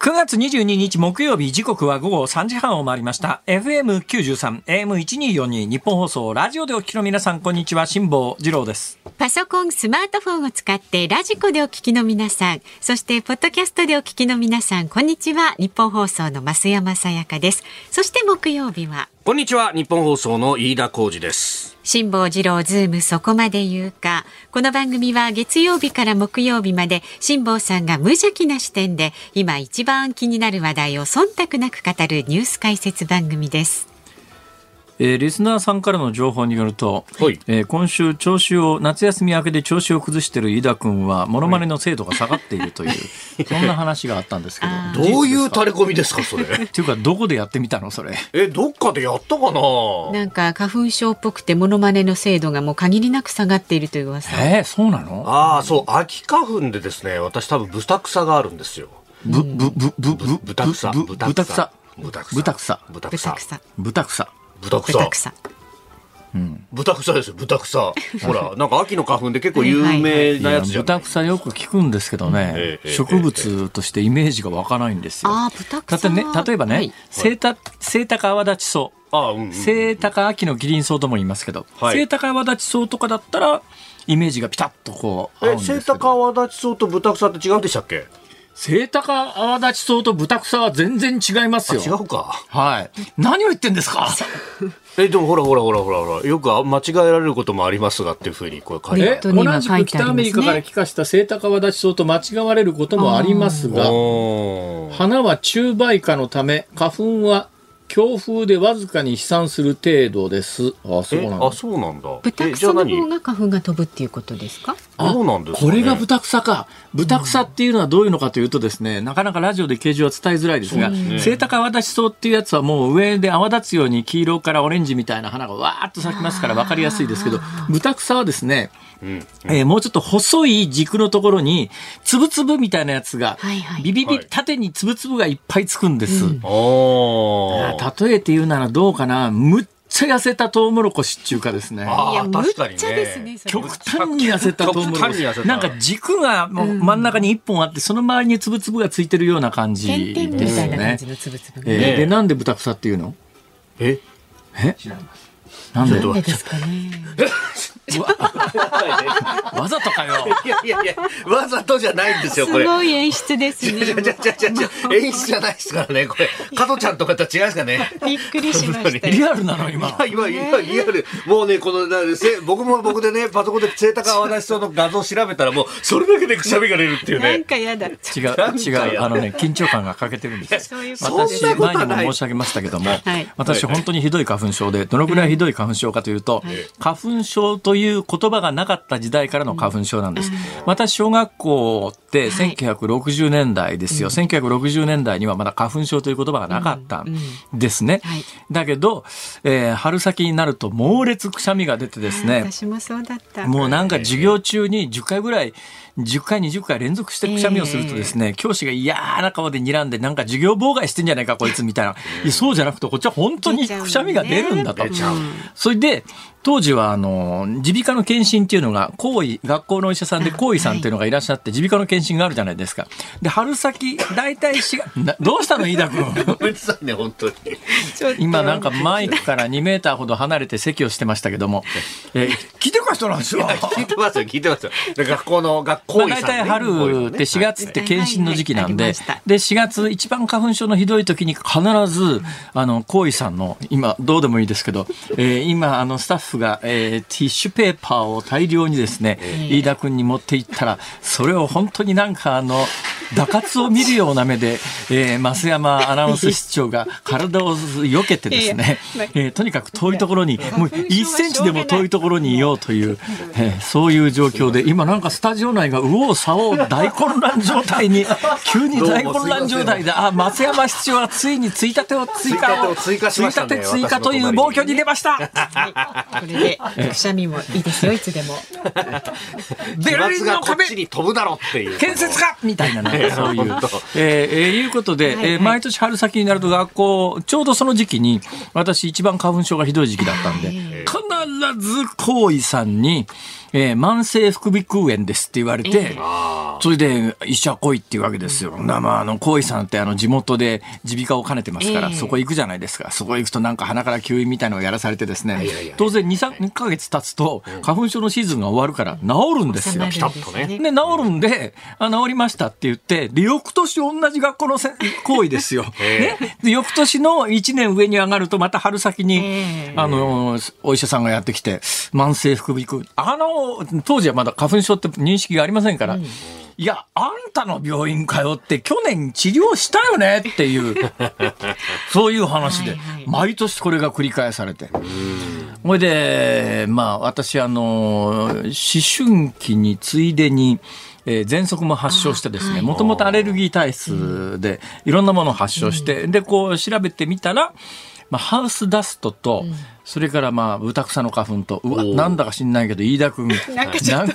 9月22日木曜日時刻は午後3時半を回りました。FM93 AM1242 ニッポン放送ラジオでお聞きの皆さんこんにちは辛坊治郎です。パソコンスマートフォンを使ってラジコでお聞きの皆さんそしてポッドキャストでお聞きの皆さんこんにちは。ニッポン放送の増山さやかです。そして木曜日はこんにちは。ニッポン放送の飯田浩司です。辛坊治郎ズームそこまで言うか。この番組は月曜日から木曜日まで辛坊さんが無邪気な視点で今一番気になる話題を忖度なく語るニュース解説番組です。えー、リスナーさんからの情報によると、はい、えー、今週調子を夏休み明けで調子を崩している飯田君はモノマネの精度が下がっているという、はい、そんな話があったんですけど どういう垂れ込みですかそれ？っていうかどこでやってみたのそれ？えどっかでやったかな？なんか花粉症っぽくてモノマネの精度がもう限りなく下がっているという噂。えー、そうなの？ああそう。秋花粉でですね私多分豚草があるんですよぶぶぶぶぶ豚草豚草豚草豚草豚草豚草豚草。うん、豚草ですよ豚草。ほらなんか秋の花粉で結構有名なやつじゃん、豚草よく聞くんですけどね、ええ、植物としてイメージが湧かないんですよ。あ豚草。ね、例えばね、はい、セイタセイタカ泡立ち草あ、うんうん、セイタカ秋のギリン草とも言いますけど、はい、セイタカ泡立ち草とかだったらイメージがピタッとこう合うんですけど。セイタカ泡立ち草と豚草って違うんでしたっけ？セイタカ泡立ち草と豚草は全然違いますよ。違うか。はい。何を言ってんですか？え、でもほらほらほらほらほら、よく間違えられることもありますがっていうふうにこれ書いてある。同じく北アメリカから帰化したセイタカ泡立ち草と間違われることもありますが、花は中梅花のため、花粉は強風でわずかに飛散する程度です。あ、そうなんだ。あ、そうなんだ。豚草の方が花粉が飛ぶっていうことですか？そうなんです、ね、これが豚草か。豚草っていうのはどういうのかというとですね、なかなかラジオで形状は伝えづらいですが、セイタカ泡立ち草っていうやつはもう上で泡立つように黄色からオレンジみたいな花がわーっと咲きますから分かりやすいですけど、豚草はですね、うん。えー、もうちょっと細い軸のところに、つぶつぶみたいなやつが、はいはい、ビビビ、縦につぶつぶがいっぱいつくんです。うん、例えて言うならどうかな、むっちゃ痩せたトウモロコシっていうかですね。いや、確かにね。極端に痩せたトウモロコシ。なんか軸がもう真ん中に一本あって、その周りにつぶつぶがついてるような感じですね。えー、で、なんで豚草っていうの？え？え？なんでですかね。わざとかよ。いやいやいや、わざとじゃないんですよ、これ。すごい演出ですね。じゃじゃじゃじゃじゃ演出じゃないですからね、これ。加トちゃんとかと違いますかね。びっくりしました。リアルなの、今。今、今、リアル。もうね、この、僕も僕でね、パソコンでセイタカアワシの画像調べたら、もう、それだけでくしゃみが出るっていうね。なんか嫌だ。違う、違う。あのね、緊張感が欠けてるんですよ。私、前にも申し上げましたけども、私、本当にひどい花粉症で、どのぐらいひどい花粉症かというと、花粉症という言葉がなかった時代からの花粉症なんです。私、小学校って1960年代ですよ。はい、1960年代にはまだ花粉症という言葉がなかったんですね。はい、だけど、えー、春先になると猛烈くしゃみが出てですね。私もそうだった。もうなんか授業中に10回ぐらい10回、20回連続してくしゃみをするとですね、えー、教師が嫌な顔で睨んで、なんか授業妨害してんじゃないか、こいつみたいな。いやそうじゃなくて、こっちは本当にくしゃみが出るんだと。それで、当時は、あの、耳鼻科の検診っていうのが、行為、学校のお医者さんで行為さんっていうのがいらっしゃって、耳鼻科の検診があるじゃないですか。で、春先、大体4月、どうしたの、飯田君？ごめんなさいね、本当に。今なんかマイクから2メーターほど離れて席をしてましたけども、え聞いてるか人なんですよ。聞いてますよ、聞いてますよ。学校の学校医さん、ね。大体春って4月って検診の時期なんで、で、4月一番花粉症のひどい時に必ず、あの、行為さんの、今、どうでもいいですけど、えー、今、あの、スタッフが、えー、ティッシュペーパーを大量にですね、飯田君に持っていったら、それを本当になんかあの、打滑を見るような目で、えー、増山アナウンス室長が体を避けてですね、えー、とにかく遠いところに、もう1センチでも遠いところにいようという、えー、そういう状況で、今なんかスタジオ内が右往左往大混乱状態に、急に大混乱状態で、あ、増山室長はついについたてを追加、追加しましたね。追加という暴挙に出ました。これで、くしゃみもいいですよ、いつでも。ベルリンの壁に飛ぶだろっていう。建設かみたいなね。そういう。えー、いうことで、はいはい、えー、毎年春先になると学校、ちょうどその時期に、私一番花粉症がひどい時期だったんで、必ず行為さんに、えー慢性副鼻腔炎ですって言われて、あそれで医者来いっていうわけですよ。なまあ、あの、高井さんってあの地元で耳鼻科を兼ねてますから、ええそこ行くじゃないですか。そこ行くとなんか鼻から吸引みたいなのをやらされてですね、当然2、3ヶ月経つと花粉症のシーズンが終わるから治るんですよ。収まるんですねで、治るんで、あ治りましたって言って、で、翌年同じ学校のせ行為ですよ。えね。で、翌年の1年上に上がると、また春先に、ええあの、お医者さんがやってきて、慢性副鼻腔。あの、当時はまだ花粉症って認識がありませんから、いや、あんたの病院通って去年治療したよねっていう、そういう話ではいはい、毎年これが繰り返されて。ほいで、まあ、私、あの、思春期についでに、えー、喘息も発症してですね、もともとアレルギー体質で、いろんなものを発症して、で、こう調べてみたら、まあ、ハウスダストと、それからまあ、ブタクサの花粉と、うわ、なんだか知んないけど、飯田君、なんか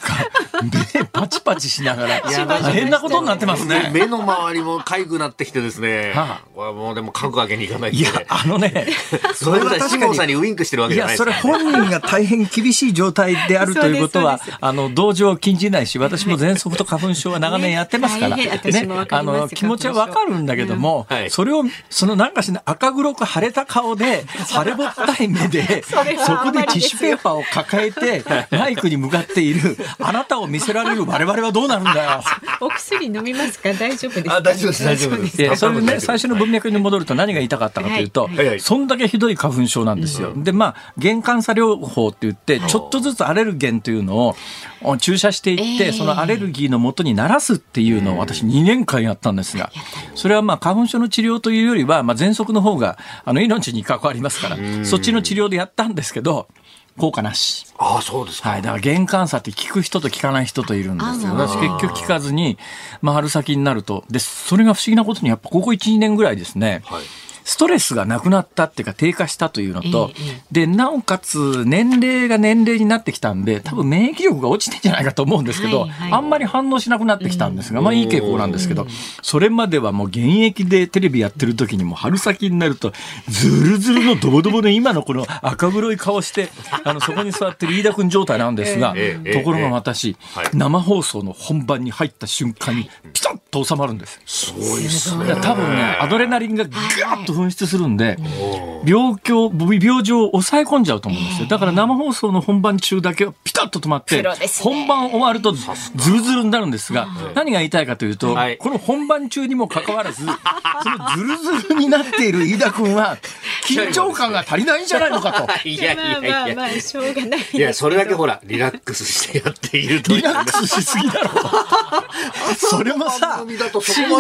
目パチパチしながら、や大変なことになってますね。目の周りも痒くなってきてですね、はあ。これもうでも書くわけにいかないいや、あのね、それはシモンさんにウインクしてるわけいや、じゃないですそれ本人が大変厳しい状態であるということはあの、同情を禁じないし、私も喘息と花粉症は長年やってますから、ねあの、気持ちはわかるんだけどもそれを、そのなんかしない赤黒く腫れた顔で、腫れぼったい目で、そこでティッシュペーパーを抱えて、マイクに向かっている、あなたを見せられる我々はどうなるんだよ。お薬飲みますか？大丈夫ですか？あ大丈夫です。大丈夫です。で、それでね、最初の文脈に戻ると何が言いたかったかというと、はい。はい。そんだけひどい花粉症なんですよ。で、まあ、原幹差療法って言って、ちょっとずつアレルゲンというのをお注射していって、ええ。そのアレルギーの元にならすっていうのを私2年間やったんですが、それはまあ、花粉症の治療というよりは、まあ、喘息の方が、あの、命に関わりますから、そっちの治療でやったんですけど、効果なし。ああそうですか、はい。だから玄関差って聞く人と聞かない人といるんですよ。私結局聞かずに、まあ春先になると、で、それが不思議なことにやっぱここ1、2年ぐらいですね、はいストレスがなくなったっていうか低下したというのと、ええで、なおかつ年齢が年齢になってきたんで、多分免疫力が落ちてんじゃないかと思うんですけど、あんまり反応しなくなってきたんですが、まあいい傾向なんですけど、それまではもう現役でテレビやってる時にも春先になると、ズルズルのドボドボで今のこの赤黒い顔して、あの、そこに座ってる飯田君状態なんですが、ところが私、はい。生放送の本番に入った瞬間にピタッと収まるんです。すごいですね。多分ね、アドレナリンがガーッと噴出するんで、病況、病状を抑え込んじゃうと思うんですよ。だから生放送の本番中だけはピタッと止まって本番終わるとズルズルになるんですが、何が言いたいかというとはい、この本番中にもかかわらず、そのズルズルになっている飯田君は、緊張感が足りないんじゃないのかと。いやいやいまあまやまあしょうがないいど。やそれだけほらリラックスしてやっているというリラックスしすぎだろ。それもさ、不思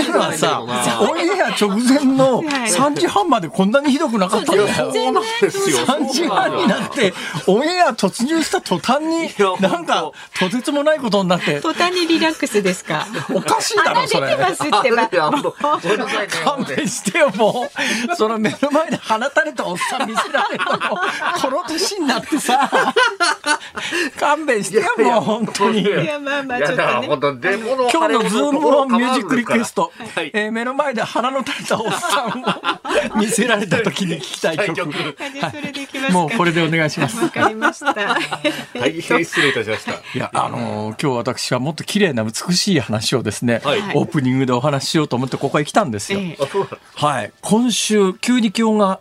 議なのはさ、オンエア直前の3時半までこんなにひどくなかったんだよ。そうなんですよ。3時半になって、オンエア突入した途端にや、なんか、とてつもないことになって、途端にリラックスですか？おかしいだろ、それ。出てます。ってば勘弁してよ、もう。その目の前で放たれたおっさん見せられるのも、この年になってさ、勘弁してよ、もう、本当に。いやまあまあちょっとね。今日のズームオンミュージックリクエスト、はい。えー目の前で鼻の垂れたおっさんを 見せられた時に聞きたい曲。はもうこれでお願いします。わかりました大変失礼いたしました。いや、あのー今日私はもっと綺麗な美しい話をですね、はい。オープニングでお話ししようと思ってここへ来たんですよ。はい。今週、急に気温が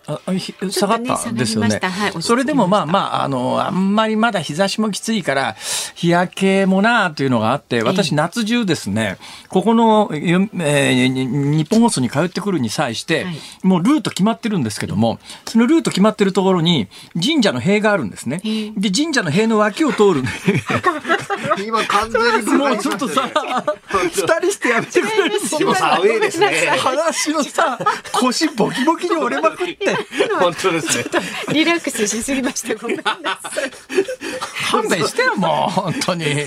下がったんですよね。下がりました。はい。それでもまあまあ、あの、あんまりまだ日差しもきついから、日焼けもなあというのがあって、私夏中ですね、ここの、よえーに日本放送に通ってくるに際して、はい。もうルート決まってるんですけども、そのルート決まってるところに神社の塀があるんですね。え。で、神社の塀の脇を通る。今完全にもうちょっとさ、二人してやめてくれる？でもさアウェーですね。話のさ、腰ボキボキに折れまくって、本当ですね。リラックスしすぎました。ごめんなさ勘弁してよ、もう、本当に。いはい。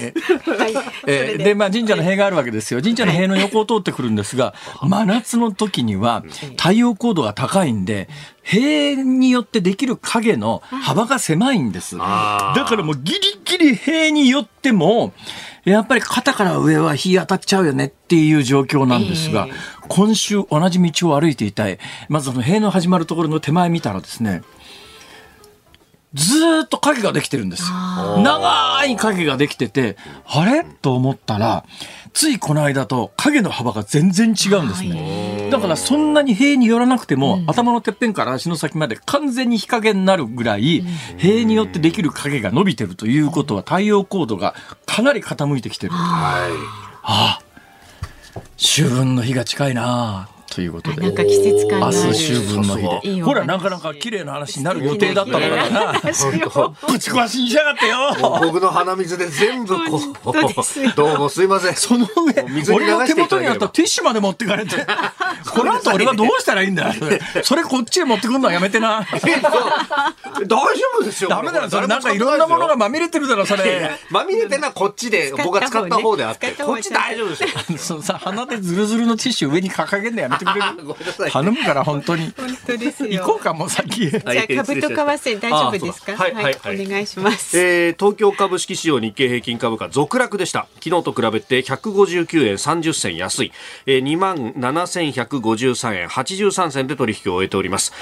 そえーれで。で、まあ、神社の塀があるわけですよ。神社の塀の横を通ってくるんですが、真夏の時には太陽高度が高いんで、塀によってできる影の幅が狭いんです。だからもうギリギリ塀によっても、やっぱり肩から上は日当たっちゃうよねっていう状況なんですが、ええ今週同じ道を歩いていたい。まずその塀の始まるところの手前見たらですね、ずっと影ができてるんですよ。長い影ができてて、あれ？と思ったら、ついこの間と影の幅が全然違うんですね。だからそんなに塀に寄らなくても、うん、頭のてっぺんから足の先まで完全に日陰になるぐらい、塀によってできる影が伸びてるということは太陽高度がかなり傾いてきてる。はい。ああ、秋分の日が近いなということで。なんか季節感明日秋分の日で。ほら、なかなか綺麗な話になる予定だったからな。ぶち壊しにしやがってよ。僕の鼻水で全部こう。どうもすいません。その上、俺の手元にあったティッシュまで持ってかれて。この後俺はどうしたらいいんだそれこっちへ持ってくるのはやめてな。大丈夫ですよ。ダメだよ。それなんかいろんなものがまみれてるだろ、それ。まみれてなこっちで、僕が使った方であって。こっち大丈夫ですよ。そのさ、鼻でズルズルのティッシュ上に掲げんのやめててくれる頼むから本当に。本当です行こうかもう先じゃあ株と為替大丈夫ですか？はい、はいはい、お願いします、えー、東京株式市場日経平均株価続落でした。昨日と比べて159円30銭安い、えー、2万7153円83銭で取引を終えております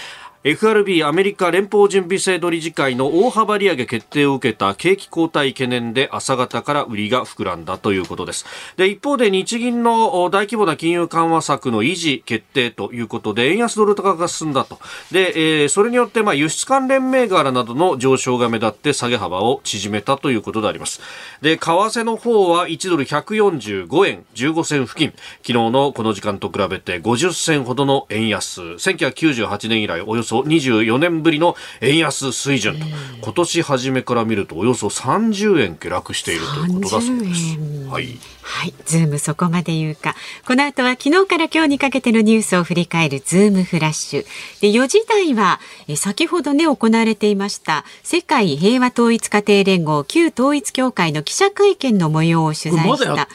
FRB アメリカ連邦準備制度理事会の大幅利上げ決定を受けた景気後退懸念で朝方から売りが膨らんだということです。で一方で日銀の大規模な金融緩和策の維持決定ということで円安ドル高が進んだと。で、えー、それによってまあ輸出関連銘柄などの上昇が目立って下げ幅を縮めたということであります。で為替の方は1ドル145円15銭付近。昨日のこの時間と比べて50銭ほどの円安。1998年以来およそそ24年ぶりの円安水準と、今年初めから見るとおよそ30円下落しているということだそうです。はい。はい。ズームそこまで言うか。この後は昨日から今日にかけてのニュースを振り返るズームフラッシュ。で、4時台は、え先ほどね、行われていました、世界平和統一家庭連合旧統一協会の記者会見の模様を取材した。ま、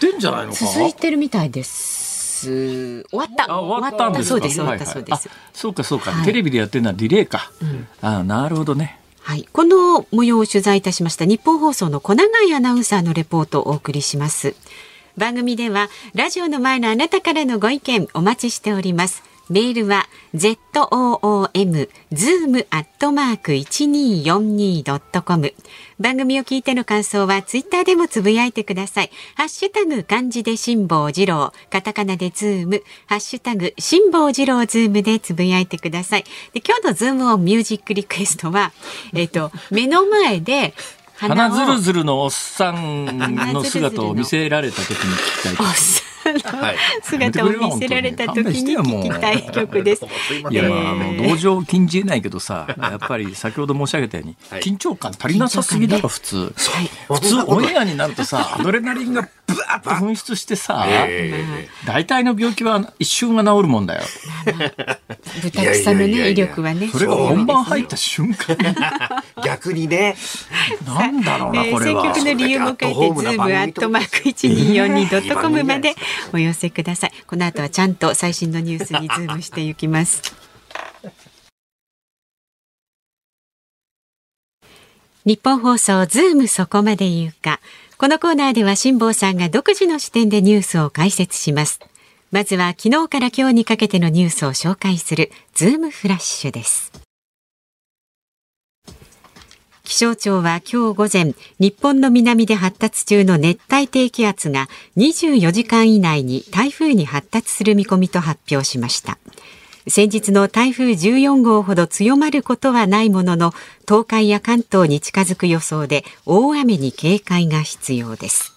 続いてるみたいです。。終わった。終わったんですそうです。終わったそうです。そうかそうか、テレビでやってるのはディレイか。うん、あなるほどね。はい、この模様を取材いたしました日本放送の小永井アナウンサーのレポートをお送りします。番組ではラジオの前のあなたからのご意見お待ちしております。メールは zoom zoom アットマーク一二四二ドットコム。番組を聞いての感想はツイッターでもつぶやいてください。ハッシュタグ漢字で辛坊治郎、カタカナでズーム、ハッシュタグ辛坊治郎ズームでつぶやいてください。で今日のズームオンミュージックリクエストは、えっ、と目の前で鼻ずるずるのおっさんの姿を見せられた時に聞きたい。はい、姿を見せられた時に聞きたい曲です。いや、まあ、あの同情禁じえないけどさ、やっぱり先ほど申し上げたように、緊張感足りなさすぎだろ、普通。普通、オンエアになるとさ、アドレナリンがブワッと噴出してさ、大体の病気は一瞬が治るもんだよ。豚草のね、威力はね。それが本番入った瞬間 逆にね。なんだろうな、これは。選曲の理由も書いて、ズームアットマーク 1242.com までお寄せください。この後はちゃんと最新のニュースにズームしていきます。ニッポン放送ズームそこまで言うか。このコーナーでは辛坊さんが独自の視点でニュースを解説します。まずは昨日から今日にかけてのニュースを紹介するズームフラッシュです。気象庁は今日午前、日本の南で発達中の熱帯低気圧が24時間以内に台風に発達する見込みと発表しました。先日の台風14号ほど強まることはないものの東海や関東に近づく予想で大雨に警戒が必要です。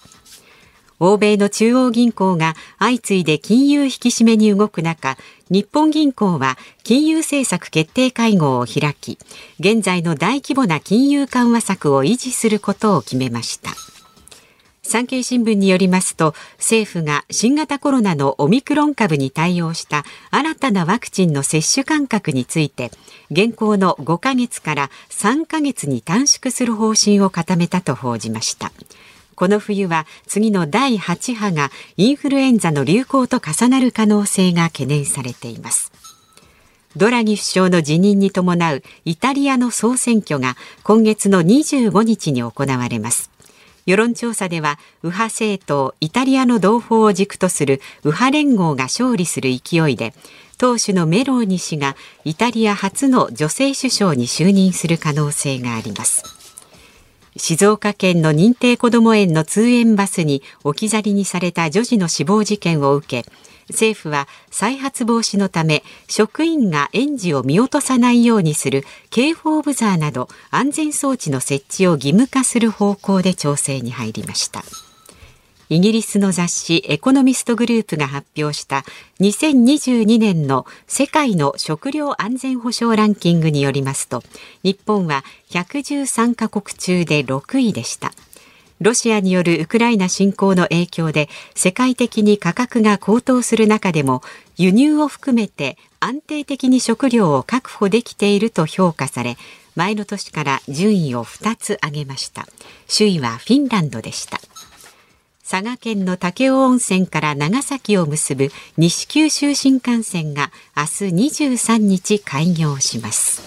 欧米の中央銀行が相次いで金融引き締めに動く中日本銀行は金融政策決定会合を開き現在の大規模な金融緩和策を維持することを決めました。産経新聞によりますと政府が新型コロナのオミクロン株に対応した新たなワクチンの接種間隔について現行の5ヶ月から3ヶ月に短縮する方針を固めたと報じました。この冬は次の第8波がインフルエンザの流行と重なる可能性が懸念されています。ドラギ首相の辞任に伴うイタリアの総選挙が今月の25日に行われます。世論調査では右派政党イタリアの同胞を軸とする右派連合が勝利する勢いで党首のメローニ氏がイタリア初の女性首相に就任する可能性があります。静岡県の認定こども園の通園バスに置き去りにされた女児の死亡事件を受け政府は再発防止のため職員が園児を見落とさないようにする警報ブザーなど安全装置の設置を義務化する方向で調整に入りました。イギリスの雑誌エコノミストグループが発表した2022年の世界の食料安全保障ランキングによりますと日本は113カ国中で6位でした。ロシアによるウクライナ侵攻の影響で世界的に価格が高騰する中でも輸入を含めて安定的に食料を確保できていると評価され前の年から順位を2つ上げました。首位はフィンランドでした。佐賀県の武雄温泉から長崎を結ぶ西九州新幹線が明日23日開業します。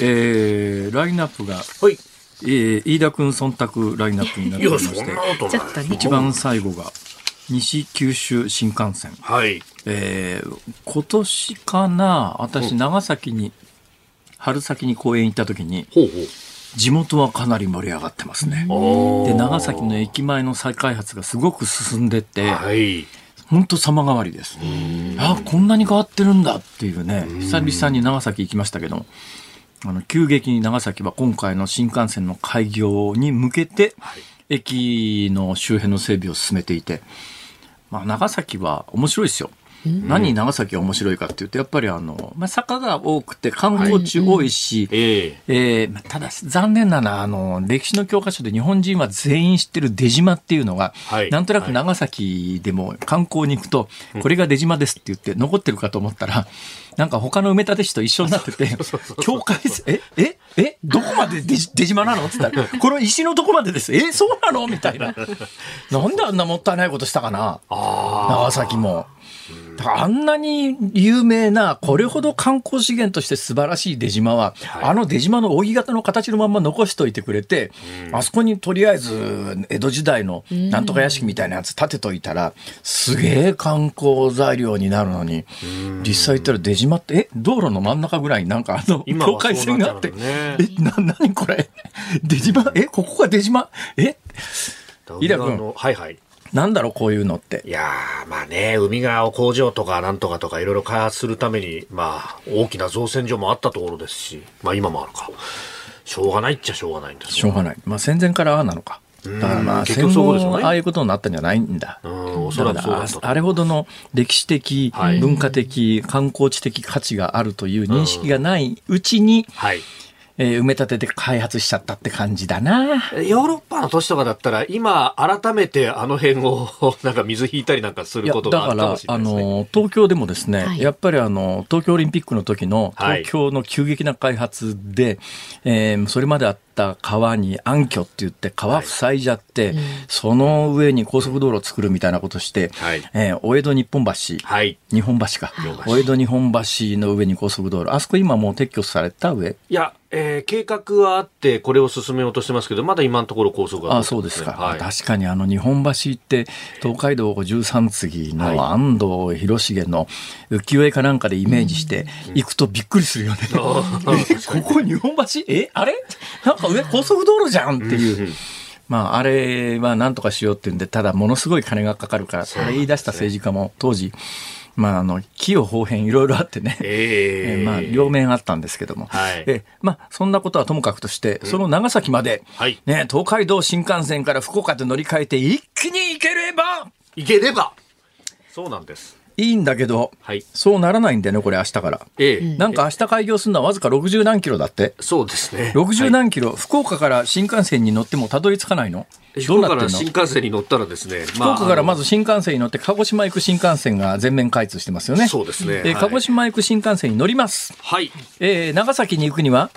えー、ラインナップが、はい、えー、飯田君忖度ラインナップになっておりまして、一番最後が、西九州新幹線。はい。えー、今年かな、私、長崎に、春先に公園行った時に、ほうほう地元はかなり盛り上がってますね。で、長崎の駅前の再開発がすごく進んでて、はい。本当様変わりです。あこんなに変わってるんだっていうね、久々に長崎行きましたけど、あの急激に長崎は今回の新幹線の開業に向けて、駅の周辺の整備を進めていて、まあ、長崎は面白いですよ。何長崎が面白いかっていうとやっぱりあの、まあ、坂が多くて観光地多いし、はい、えー、ただ残念なのはあの歴史の教科書で日本人は全員知ってる出島っていうのが、はい、なんとなく長崎でも観光に行くと、これが出島ですって言って残ってるかと思ったら、なんか他の埋め立て地と一緒になってて、境界え、え、え、どこまで出島 なの？って言ったら、この石のとこまでです。え、そうなの？みたいな。なんであんなもったいないことしたかな？長崎も。あんなに有名な、これほど観光資源として素晴らしい出島は、はい、あの出島の扇形の形のまま残しておいてくれて、うん、あそこにとりあえず江戸時代のなんとか屋敷みたいなやつ建てといたら、すげえ観光材料になるのに、実際行ったら出島って、え、道路の真ん中ぐらいになんかあの、境界線があって、ね、え、な、なにこれ？出島？え、ここが出島？え？飯田君。はいはい。なんだろう、こういうのって。いやまあね、海側工場とかなんとかとかいろいろ開発するために、まあ、大きな造船所もあったところですし、まあ今もあるか。しょうがないっちゃしょうがないんですしょうがない。まあ戦前からああなのか。だからまあ戦後ああいうことになったんじゃないんだ。おそらくあれほどの歴史的、文化的、観光地的価値があるという認識がないうちに、はいえー、埋め立てて開発しちゃったって感じだな。ヨーロッパの都市とかだったら、今、改めてあの辺を なんか水引いたりなんかすることがあるかもしれないです、ね、だから、あの、東京でもですね、はい、やっぱりあの、東京オリンピックの時の東京の急激な開発で、はい、えー、それまであったった川に暗渠って言って川塞いじゃって、はいうん、その上に高速道路を作るみたいなことして、はい、えー、お江戸日本橋、はい、日本橋か、お江戸日本橋の上に高速道路、あそこ今もう撤去された上？いや、えー、計画はあって、これを進めようとしてますけど、まだ今のところ高速が、ね、あそうですか、はい、確かにあの日本橋って、東海道13次の安藤広重の浮世絵かなんかでイメージして、行くとびっくりするよね。ここ日本橋？えあれ？なんか上高速道路じゃんっていう。まあ、あれはなんとかしようっていうんで、ただものすごい金がかかるから、それ言い出した政治家も当時、まあ、あの、器用方変いろいろあってね、えー、まあ、両面あったんですけども、はい、えまあ、そんなことはともかくとして、その長崎まで、はい、ね、東海道新幹線から福岡で乗り換えて一気に行ければ行ければ。そうなんです。いいんだけど、はい、そうならないんだよね、これ、明日から。ええ、なんか明日開業するのはわずか60何キロだって。そうですね。60何キロ、はい、福岡から新幹線に乗ってもたどり着かないの？福岡から新幹線に乗ったらですね、福岡からまず新幹線に乗って、鹿児島行く新幹線が全面開通してますよね。そうですね。えー、鹿児島行く新幹線に乗ります。はい。えー、長崎に行くには？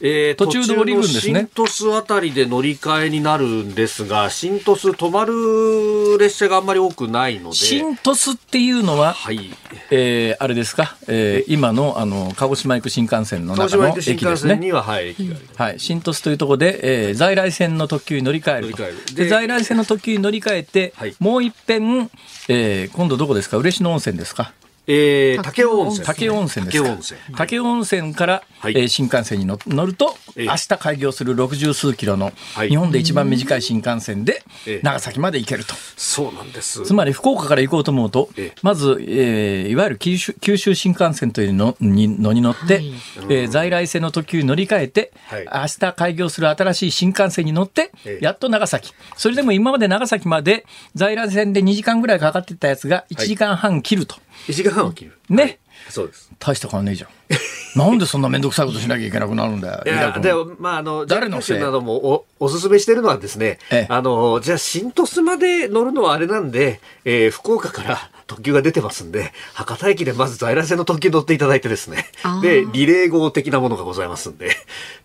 えー、途中で降りるんですね。新鳥栖あたりで乗り換えになるんですが、新鳥栖止まる列車があんまり多くないので。新鳥栖っていうのは、はい。えー、あれですか、えー、今のあの鹿児島行く新幹線の中の駅ですね。には、はい、駅がはい、新鳥栖というところで、えー、在来線の特急に乗り換えるで在来線の特急に乗り換えて、はい、もう一遍、えー、今度どこですか？嬉野温泉ですか？えー、武雄温泉。武雄温泉ですか。武雄温泉から、はい、えー、新幹線に乗ると、えー、明日開業する六十数キロの、日本で一番短い新幹線で、長崎まで行けると。そうなんです。つまり福岡から行こうと思うと、まず、えー、いわゆる九州九州新幹線というのにのに乗って、はい、えー、在来線の特急に乗り換えて、はい、明日開業する新しい新幹線に乗って、やっと長崎。それでも今まで長崎まで在来線で2時間ぐらいかかってたやつが1時間半切ると。1時間半は切る。ね。はい、そうです。大した変わんねえじゃん。なんでそんな面倒くさいことしなきゃいけなくなるんだよ。いや、でも、まあ、あの、誰のせい？などもお、おすすめしてるのはですね、あの、じゃあ、新鳥栖まで乗るのはあれなんで、えー、福岡から特急が出てますんで、博多駅でまず在来線の特急乗っていただいてですね、で、リレー号的なものがございますんで、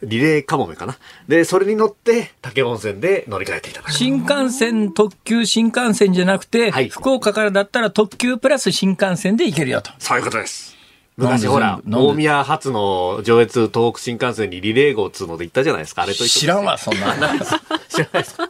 リレーかもめかな。で、それに乗って、竹温泉で乗り換えていただく。新幹線、特急、新幹線じゃなくて、はい、福岡からだったら特急プラス新幹線で行けるよと。そういうことです。昔ほら、大宮発の上越東北新幹線にリレー号っつうので行ったじゃないですか、あれと知らんわ、そんな。知らないですか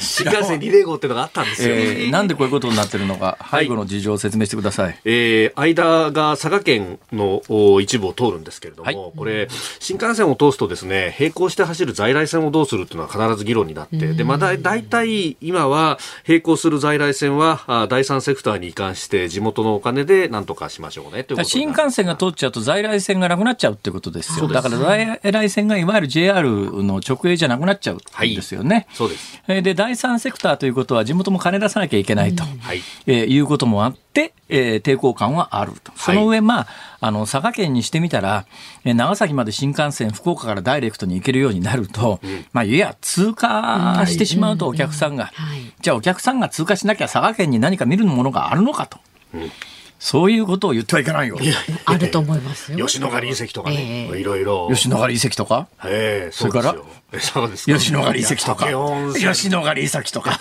新幹線リレー号っていうのがあったんですよ、えー、なんでこういうことになってるのか、背後の事情を説明してください。はい、えー、間が佐賀県の一部を通るんですけれども、はい、これ、新幹線を通すとですね、並行して走る在来線をどうするっていうのは必ず議論になって、で、まあ、だ、大体今は並行する在来線は、第三セクターに移管して地元のお金で何とかしましょうねという新幹線が通っちゃうと在来線がなくなっちゃうってことですよ。だから在来線がいわゆる JR の直営じゃなくなっちゃうんですよね。はい、そうです。で、第三セクターということは地元も金出さなきゃいけないと、うん。はい。えー、いうこともあって、えー、抵抗感はあると。その上、まあ、あの、佐賀県にしてみたら、えー、長崎まで新幹線、福岡からダイレクトに行けるようになると、うん、まあ、いや、通過してしまうとお客さんが、じゃあお客さんが通過しなきゃ佐賀県に何か見るものがあるのかと。うんそういうことを言ってはいけないよ。あると思いますよ。吉野ヶ里遺跡とかね、えー、いろいろ。吉野ヶ里遺跡とか？ええー、それから？そうです吉野ヶ里遺跡とか？吉野ヶ里遺跡とか？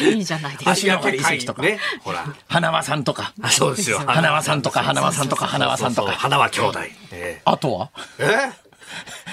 いいじゃないですか。吉野ヶ里遺跡とか？ね、ほら。花輪さんとか？そうですよ。花輪さんとか、花輪さんとか、花輪さんとか。花輪兄弟。えー、あとは？え？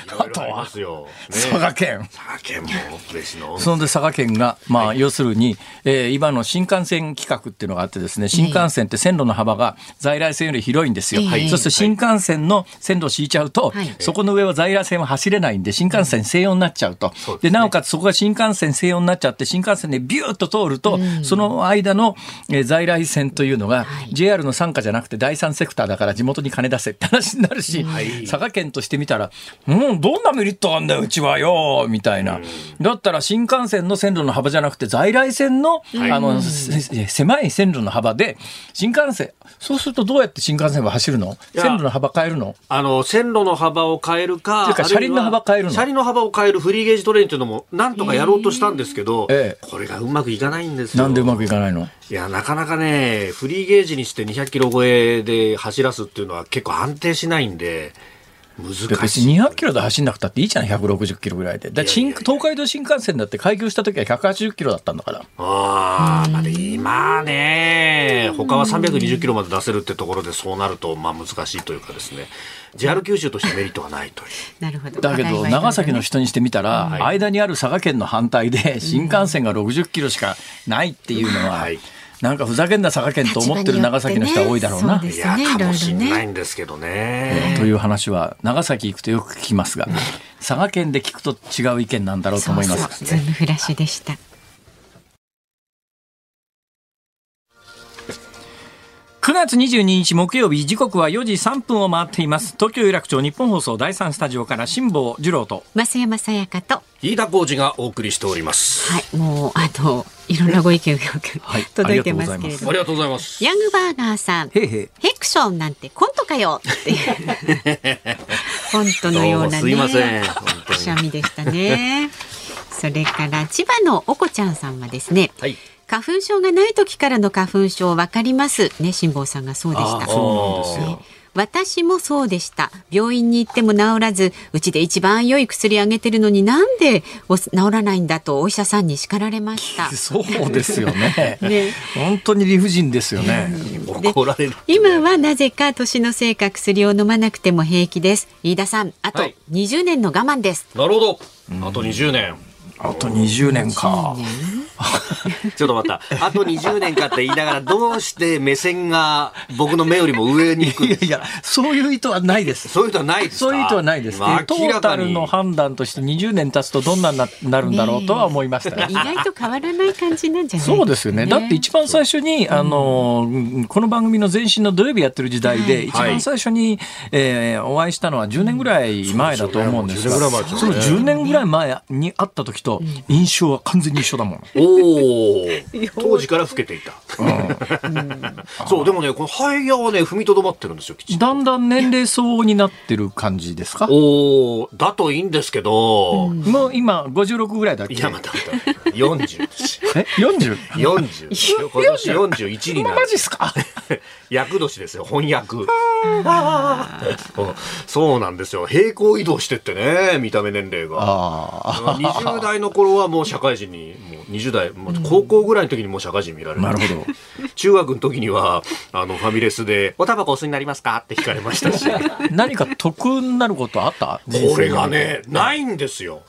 あとは、佐賀県。佐賀県も嬉の。そので佐賀県が、まあ、要するに、えー、今の新幹線企画っていうのがあってですね、新幹線って線路の幅が在来線より広いんですよ。はい、そうすると新幹線の線路を敷いちゃうと、はい、そこの上は在来線は走れないんで、新幹線専用になっちゃうと。で、なおかつそこが新幹線専用になっちゃって、新幹線でビューッと通ると、その間の、えー、在来線というのが、はい、JR の傘下じゃなくて第三セクターだから地元に金出せって話になるし、佐賀県としてみたら、うん、どんなメリットあんだよ、うちはよ、みたいな。だったら新幹線の線路の幅じゃなくて、在来線の、あの、狭い線路の幅で、新幹線、そうするとどうやって新幹線は走るの？線路の幅変えるの？あの、線路の幅を変えるか、か車輪の幅変えるの？車輪の幅を変えるフリーゲージトレインっていうのも、なんとかやろうとしたんですけど、ええ、これがうまくいかないんですよ。なんでうまくいかないの？いや、なかなかね、フリーゲージにして200キロ超えで走らすっていうのは結構安定しないんで、難しい。別に200キロで走んなくたっていいじゃん、160キロぐらいで。だ新東海道新幹線だって開業した時は180キロだったんだから。ああ、まあ、今ね、他は320キロまで出せるってところでそうなると、まあ難しいというかですね。JR 九州としてメリットはないという。なるほど。だけど、長崎の人にしてみたら、間にある佐賀県の反対で、新幹線が60キロしかないっていうのは、はいなんかふざけんな佐賀県と思ってる長崎の人は多いだろうな。ね、いや、かもしれないんですけどね、という話は長崎行くとよく聞きますが、佐賀県で聞くと違う意見なんだろうと思います。そうそうズームフラッシュでした。9月22日木曜日時刻は4時3分を回っています。東京有楽町日本放送第3スタジオから辛坊治郎と。増山さやかと。飯田浩二がお送りしております。はいもうあといろんなご意見がはい、届いてますけれども。ありがとうございます。ヤングバーガーさん。へへヘクションなんてコントかよっていう。コントのようなねすいません。くしゃみでしたね。それから千葉のおこちゃんさんはですね、はい花粉症がない時からの花粉症わかります。ね辛坊さんがそうでした。そうなんですよ、私もそうでした。病院に行っても治らずうちで一番良い薬あげてるのになんで治らないんだとお医者さんに叱られました。そうですよね。ね。本当に理不尽ですよね、怒られる。今はなぜか年のせいか薬を飲まなくても平気です。飯田さんあと20年の我慢です、はい、なるほど。あと20年。あと20年か。ちょっと待った。あと20年かって言いながら、どうして目線が僕の目よりも上に行くいやいや、そういう意図はないです。そういう意図はないですそういう意図はないです。まあ、トータルの判断として20年経つとどんなになるんだろうとは思いました、ね、意外と変わらない感じなんじゃないそうですよね。だって一番最初に、あの、この番組の前身の土曜日やってる時代で、一番最初に、えー、お会いしたのは10年ぐらい前だと思うんですが、その10年ぐらい前に会った時と、印象は完全に一緒だもん。おお。当時から老けていた。そう、でもね、この肺炎はね、踏みとどまってるんですよ、だんだん年齢相応になってる感じですか？おお、だといいんですけど。もう今、56ぐらいだっけ？いや、またまた。40です。え ?40?40。40。今年41になる。マジっすか？役年ですよ、翻訳。そうなんですよ。平行移動してってね、見た目年齢が。20代の頃はもう社会人に、もう20代、もう高校ぐらいの時にもう社会人見られる。なるほど。中学の時には、あの、ファミレスで、おタバコお吸いになりますか？って聞かれましたし。何か得になることあった？これがね、ないんですよ。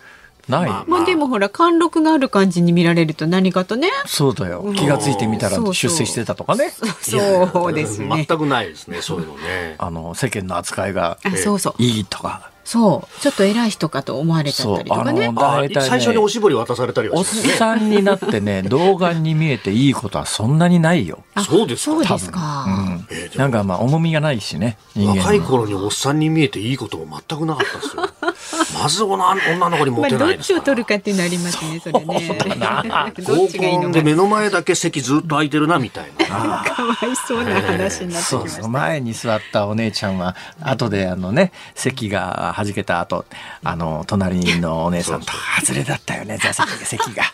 ない。まあ、まあ、でもほら貫禄がある感じに見られると何かとね。そうだよ。気がついてみたら出世してたとかね。そうですね。全くないですね。そういうのね。あの世間の扱いがそうそういいとか。そう。ちょっと偉い人かと思われちゃったりとかね。ね。最初におしぼり渡されたりはおっさんになってね童顔に見えていいことはそんなにないよ。そうですそうですか、うん。えー、なんかまあ重みがないしね若い頃におっさんに見えていいことも全くなかったですよ。まず女女の子にモテないどっちを取るかっていうのありますね。それね合コンで目の前だけ席ずっと空いてるなみたいな。かわいそうな話になってきました、そうそう前に座ったお姉ちゃんは後であのね席が弾けた後あの隣のお姉さんと外れだったよね座席席が。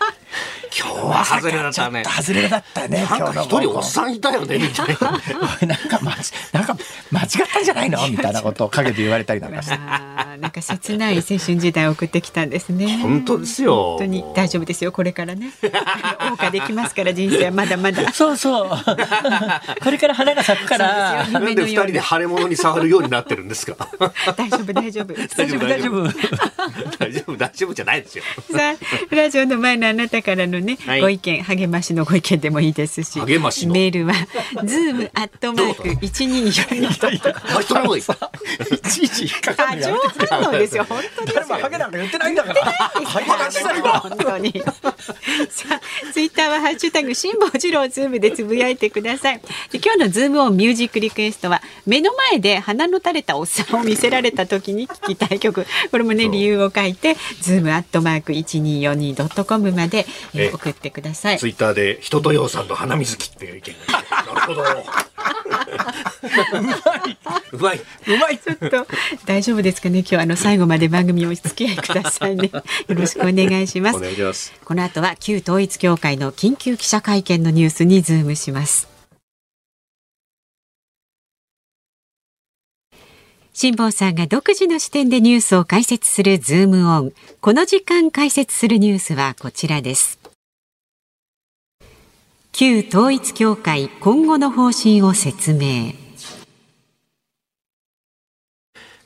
今日は外れだったね。外れだったね。今日の一人おっさんいたよねみたいな。なんか間なんか間違ったんじゃないの？みたいなことを陰で言われたりなんかして。なんか切ない青春時代を送ってきたんですね。本当ですよ。本当に大丈夫ですよこれからね。謳歌できますから人生はまだまだ。そうそう。これから花が咲くから。なんで二人で腫れ物に触るようになってるんですか？大丈夫大丈夫。大丈夫大丈夫。大丈夫大丈夫じゃないですよ。さあラジオの前のあなたからのね、はい、ご意見励ましのご意見でもいいですし励ましメールはズームアットマーク一二四二ドットコムいちいち引っかかるやめ反応ですよ本当誰もハゲなんか言ってないんだから。本当に。さあツイッターはハッシュタグ辛坊治郎ズームでつぶやいてください。今日のズームオンミュージックリクエストは目の前で鼻の垂れたおっさんを見せられた時に聞きたい曲。これもね理由を書いてズームアットマーク一二四二ドットコムまで、えー、送ってください。ツイッターで人とようさんの花水木っていう意見なるほど。うまい。うまい。ちょっと大丈夫ですかね？今日あの最後まで番組お付き合いくださいね。よろしくお願いします。お願いします。この後は旧統一教会の緊急記者会見のニュースにズームします。辛坊さんが独自の視点でニュースを解説するズームオン。この時間解説するニュースはこちらです。旧統一協会今後の方針を説明。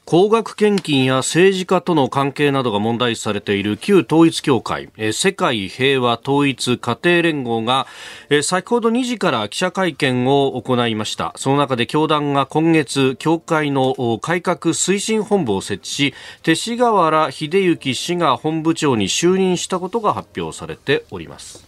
高額献金や政治家との関係などが問題視されている旧統一協会。世界平和統一家庭連合が先ほど2時から記者会見を行いました。その中で教団が今月協会の改革推進本部を設置し勅使河原秀行氏が本部長に就任したことが発表されております。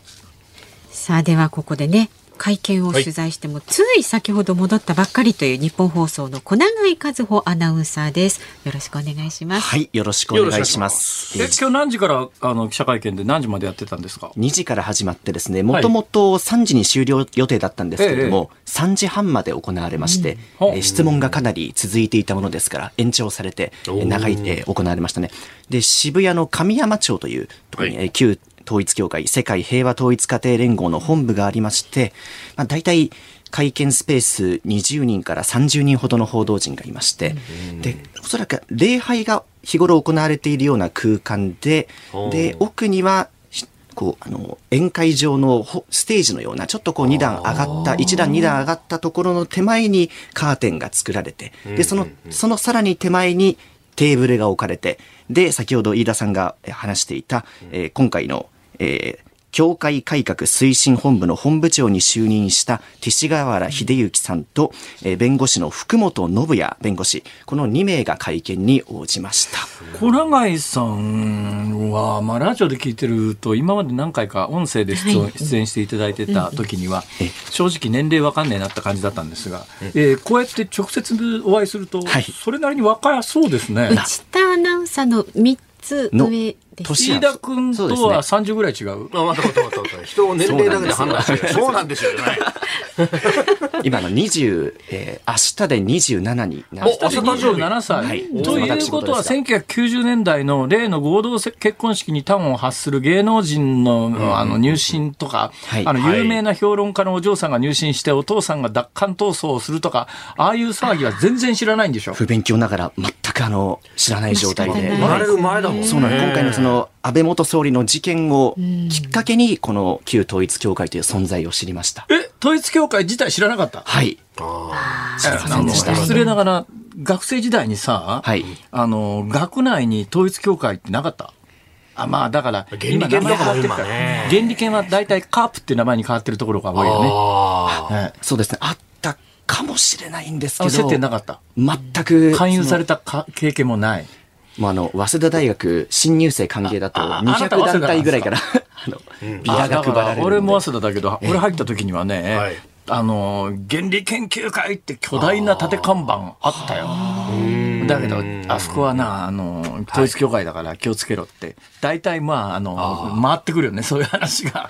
さあではここでね会見を取材しても、はい、つい先ほど戻ったばっかりという日本放送の小永井和穂アナウンサーです。よろしくお願いします。はいよろしくお願いします。え今日何時からあの記者会見で何時までやってたんですか？2時から始まってですねもともと3時に終了予定だったんですけれども、はい、3時半まで行われまして、うん、質問がかなり続いていたものですから延長されて長い、え行われましたね。で渋谷の神山町というところに、はい、旧統一協会世界平和統一家庭連合の本部がありまして、まあ、大体会見スペース20人から30人ほどの報道陣がいまして、で、おそらく礼拝が日頃行われているような空間で、で、奥にはこう、あの、宴会場のステージのような、ちょっとこう2段上がった、1段2段上がったところの手前にカーテンが作られて、で、その、そのさらに手前にテーブルが置かれて、で、先ほど飯田さんが話していた、えー、今回の、えー、教会改革推進本部の本部長に就任した勅使河原秀行さんと、えー、弁護士の福本信也弁護士、この2名が会見に応じました。小永さんは、まあ、ラジオで聞いてると、今まで何回か音声で出演,、出演していただいてた時には、正直年齢わかんねえなった感じだったんですが、えー、こうやって直接お会いすると、それなりに若そうですね。内田アナウンサーの3つ上年田君とは30ぐらい違う？あ、待った待った待った。人を年齢だけで判断してそうなんですよ。ね。今の20、えー、明日で27になり明日27歳。はい、ということは、1990年代の例の合同結婚式に端を発する芸能人のあの入信とか、はい、あの有名な評論家のお嬢さんが入信して、お父さんが奪還闘争をするとか、ああいう騒ぎは全然知らないんでしょ？不勉強ながら全くあの知らない状態で。生まれる前だもん、そうなん今回のそのの安倍元総理の事件をきっかけに、この旧統一教会という存在を知りました。え、統一教会自体知らなかった？はい。知りませんでした。失礼ながら、学生時代にさ、はい、あの、学内に統一教会ってなかった？あまあだから原理研とかも今ね。原理研は大体カープっていう名前に変わってるところが多いよね、そうですね。あったかもしれないんですけど接点なかった？全く勧誘された経験もないまあ、あの、早稲田大学新入生歓迎だと200団体ぐらいから、あの、ビラが配られる。俺も早稲田だけど、俺入った時にはね、はい、あの、原理研究会って巨大な縦看板あったよ。だけど、あそこはな、あの、統一教会だから気をつけろって、大体まあ、あの、回ってくるよね、そういう話が。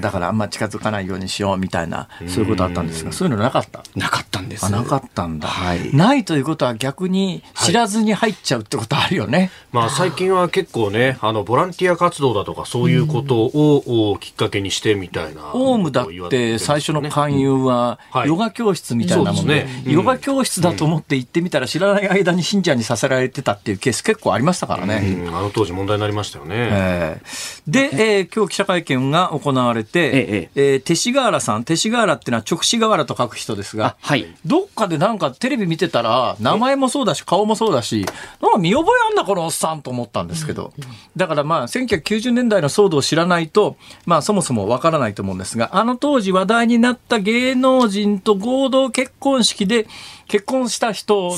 だからあんま近づかないようにしようみたいな、そういうことあったんですが、そういうのなかったなかったんです。なかったんだ。はい。ないということは逆に知らずに入っちゃうってことあるよね。まあ最近は結構ね、あの、ボランティア活動だとかそういうことをきっかけにしてみたいな。オウムだって最初の勧誘は、ヨガ教室みたいなもの。で、ヨガ教室だと思って行ってみたら知らない間に信者にさせられてたっていうケース結構ありましたからね。あの当時問題になりましたよね。えー、で、えー、今日記者会見が行われて、えええー、勅使河原さん、勅使河原っていうのは直使河原と書く人ですが、はい、どっかでなんかテレビ見てたら、名前もそうだし、顔もそうだし、なんか見覚えあんな、このおっさんと思ったんですけど、だからまあ、1990年代の騒動を知らないと、まあ、そもそもわからないと思うんですが、あの当時話題になったた芸能人と合同結婚式で、結婚した人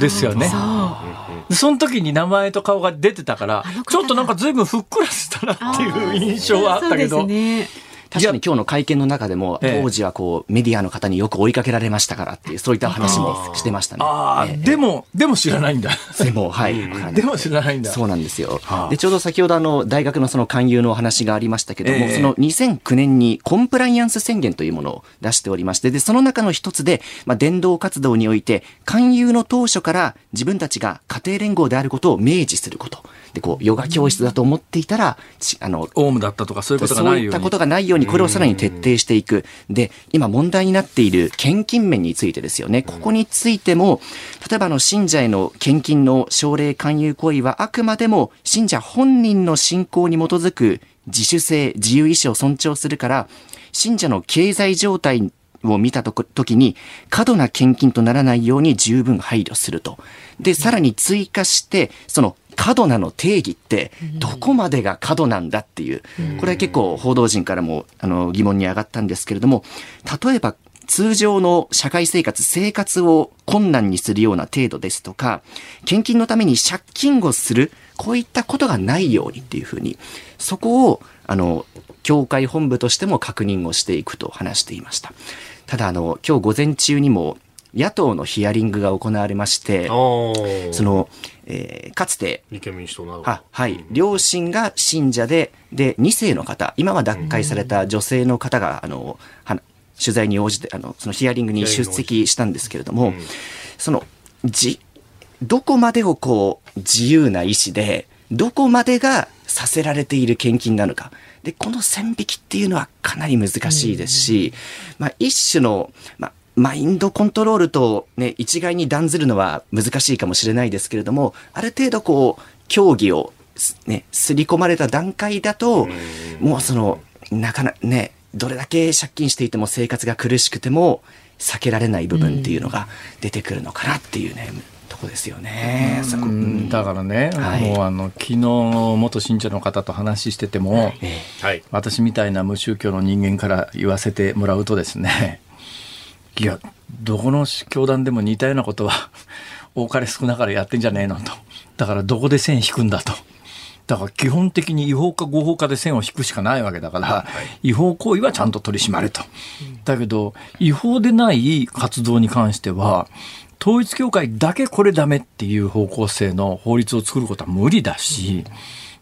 ですよね。その時に名前と顔が出てたから、ちょっとなんか随分ふっくらしたなっていう印象はあったけど。確かに今日の会見の中でも、当時はこう、メディアの方によく追いかけられましたからっていう、そういった話もしてましたね。ああ、でも、でも知らないんだ。でも、はい。でも知らないんだ。そうなんですよ。で、ちょうど先ほどあの、大学のその勧誘のお話がありましたけども、その2009年にコンプライアンス宣言というものを出しておりまして、で、その中の一つで、まあ、伝道活動において、勧誘の当初から自分たちが家庭連合であることを明示すること。で、こう、ヨガ教室だと思っていたら、あの、オウムだったとかそういうことがないように。そういったことがないように、これをさらに徹底していく。で、今問題になっている献金面についてですよね。ここについても、例えばの信者への献金の奨励勧誘行為はあくまでも信者本人の信仰に基づく自主性、自由意志を尊重するから、信者の経済状態を見たときに、過度な献金とならないように十分配慮すると。で、さらに追加して、その過度なの定義ってどこまでが過度なんだっていう、これは結構報道陣からもあの疑問に上がったんですけれども、例えば通常の社会生活、生活を困難にするような程度ですとか、献金のために借金をする、こういったことがないようにっていうふうに、そこを、あの、教会本部としても確認をしていくと話していました。ただ、あの、今日午前中にも、野党のヒアリングが行われまして、その、えー、かつて、立憲民主党など。は、はい、両親が信者で、で、2世の方、今は脱会された女性の方が、あの、は取材に応じて、あの、そのヒアリングに出席したんですけれども、その、じ、どこまでをこう、自由な意思で、どこまでがさせられている献金なのか。で、この線引きっていうのはかなり難しいですし、まあ、一種の、まあ、マインドコントロールとね、一概に断ずるのは難しいかもしれないですけれども、ある程度こう、競技をね、すり込まれた段階だと、もうその、なかなね、どれだけ借金していても生活が苦しくても避けられない部分っていうのが出てくるのかなっていうね、とこですよね。うん、だからね、はい、もうあの昨日元信者の方と話してても、はい、私みたいな無宗教の人間から言わせてもらうとですね、いやどこの教団でも似たようなことは 多かれ少なかれやってんじゃねえのと。だからどこで線引くんだと。だから基本的に違法か合法かで線を引くしかないわけだから、はい、違法行為はちゃんと取り締まれと。だけど、違法でない活動に関しては、統一教会だけこれダメっていう方向性の法律を作ることは無理だし、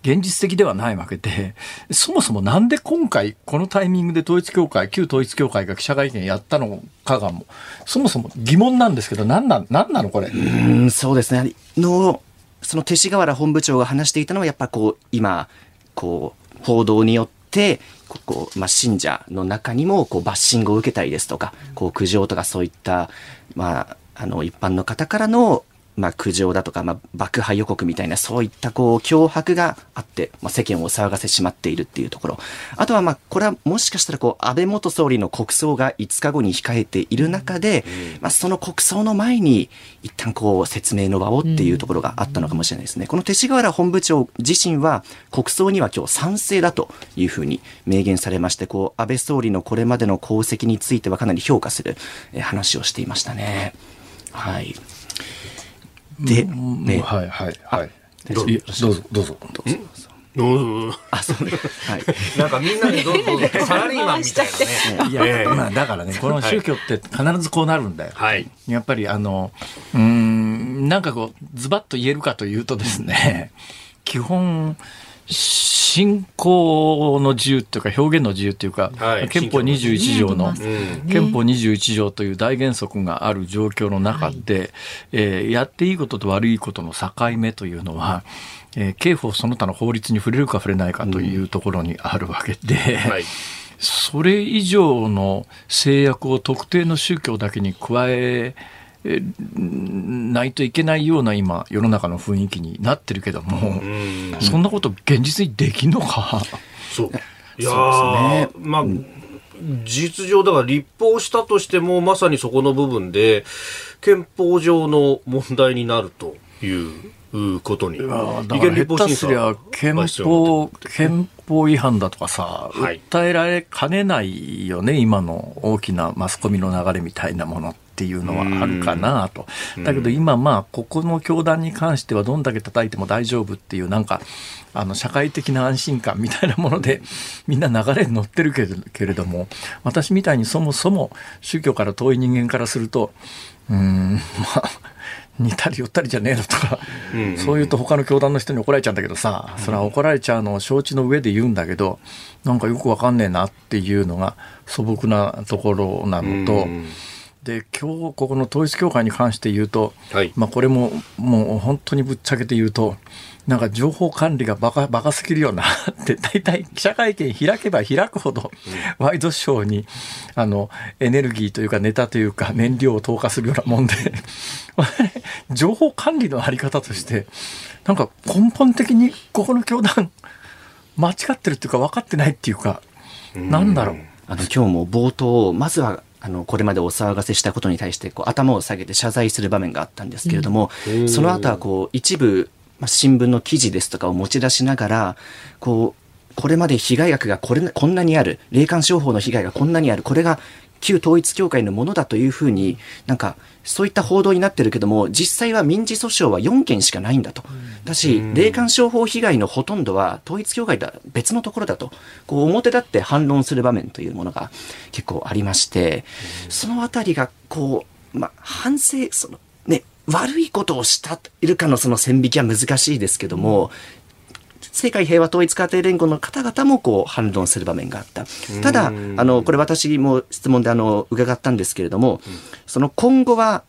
現実的ではないわけで、そもそもなんで今回、このタイミングで統一教会、旧統一教会が記者会見やったのかがも、そもそも疑問なんですけど、なんな、なんなのこれ？うん、そうですね。の、その勅使河原本部長が話していたのは、やっぱこう、今、こう、報道によって、ここまあ、信者の中にもこうバッシングを受けたりですとか、こう苦情とかそういった、まあ、あの一般の方からのまあ、苦情だとか、まあ、爆破予告みたいな、そういったこう、脅迫があって、まあ、世間を騒がせてしまっているっていうところ。あとは、まあ、これはもしかしたら、こう、安倍元総理の国葬が5日後に控えている中で、まあ、その国葬の前に、一旦こう、説明の場をっていうところがあったのかもしれないですね。この勅使河原本部長自身は、国葬には今日賛成だというふうに明言されまして、こう、安倍総理のこれまでの功績についてはかなり評価する話をしていましたね。はい。で、ね、はいはいはい。どうぞどうぞどうぞ。あ、そうね。はい。なんかみんなでどうぞどうぞ。サラリーマンみたいなね。いや、まあだからね、この宗教って必ずこうなるんだよ。はい。やっぱりあの、うん、なんかこう、ズバッと言えるかというとですね、基本、信仰の自由というか表現の自由というか、はい、憲法21条の、憲法21条という大原則がある状況の中で、はい、えー、やっていいことと悪いことの境目というのは、えー、刑法その他の法律に触れるか触れないかというところにあるわけで、はい、それ以上の制約を特定の宗教だけに加えないといけないような今世の中の雰囲気になってるけども、そんなこと現実にできんのか？そう。いやね、まあ、実情だから立法したとしてもまさにそこの部分で憲法上の問題になるということに。だから下手すりゃ憲法、憲法違反だとかさ、訴えられかねないよね、今の大きなマスコミの流れみたいなものっていうのはあるかなと。だけど今まあ、ここの教団に関してはどんだけ叩いても大丈夫っていうなんか、あの、社会的な安心感みたいなもので、みんな流れに乗ってるけれけれども、私みたいにそもそも宗教から遠い人間からすると、うん、まあ、似たり寄ったりじゃねえのとか、うんうん、そう言うと他の教団の人に怒られちゃうんだけどさ、それは怒られちゃうのを承知の上で言うんだけど、なんかよくわかんねえなっていうのが素朴なところなのと、うんで今日ここの統一教会に関して言うと、はい、まあ、これももう本当にぶっちゃけて言うとなんか情報管理がバカバカすぎるよな って大体記者会見開けば開くほど、ワイドショーにあのエネルギーというかネタというか燃料を投下するようなもんで 情報管理のあり方としてなんか根本的にここの教団間違ってるっていうか分かってないっていうか、なんだろう。あの今日も冒頭まずはあの、これまでお騒がせしたことに対して、こう、頭を下げて謝罪する場面があったんですけれども、うん、その後は、こう、一部、まあ、新聞の記事ですとかを持ち出しながら、こう、これまで被害額がこれ、こんなにある、霊感商法の被害がこんなにある、これが旧統一教会のものだというふうに、なんか、そういった報道になってるけども、実際は民事訴訟は4件しかないんだと。だし、霊感商法被害のほとんどは統一教会とは別のところだと、こう表立って反論する場面というものが結構ありまして、そのあたりが、こう、まあ、反省、その、ね、悪いことをしたいるかのその線引きは難しいですけども、世界平和統一家庭連合の方々もこう反論する場面があった。ただ、あの、これ私も質問であの、伺ったんですけれども、その今後は、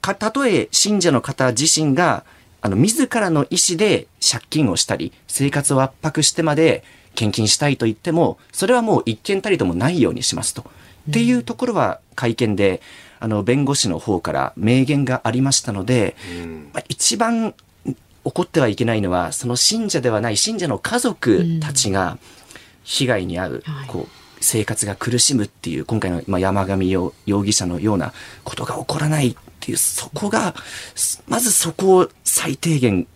たとえ信者の方自身が、あの、自らの意思で借金をしたり、生活を圧迫してまで、献金したいと言っても、それはもう一件たりともないようにしますと。っていうところは会見で、あの、弁護士の方から明言がありましたので、まあ、一番怒ってはいけないのは、その信者ではない信者の家族たちが被害に遭う、こう、生活が苦しむっていう、今回の、まあ、山上容疑者のようなことが起こらないっていう、そこが、まずそこを最低限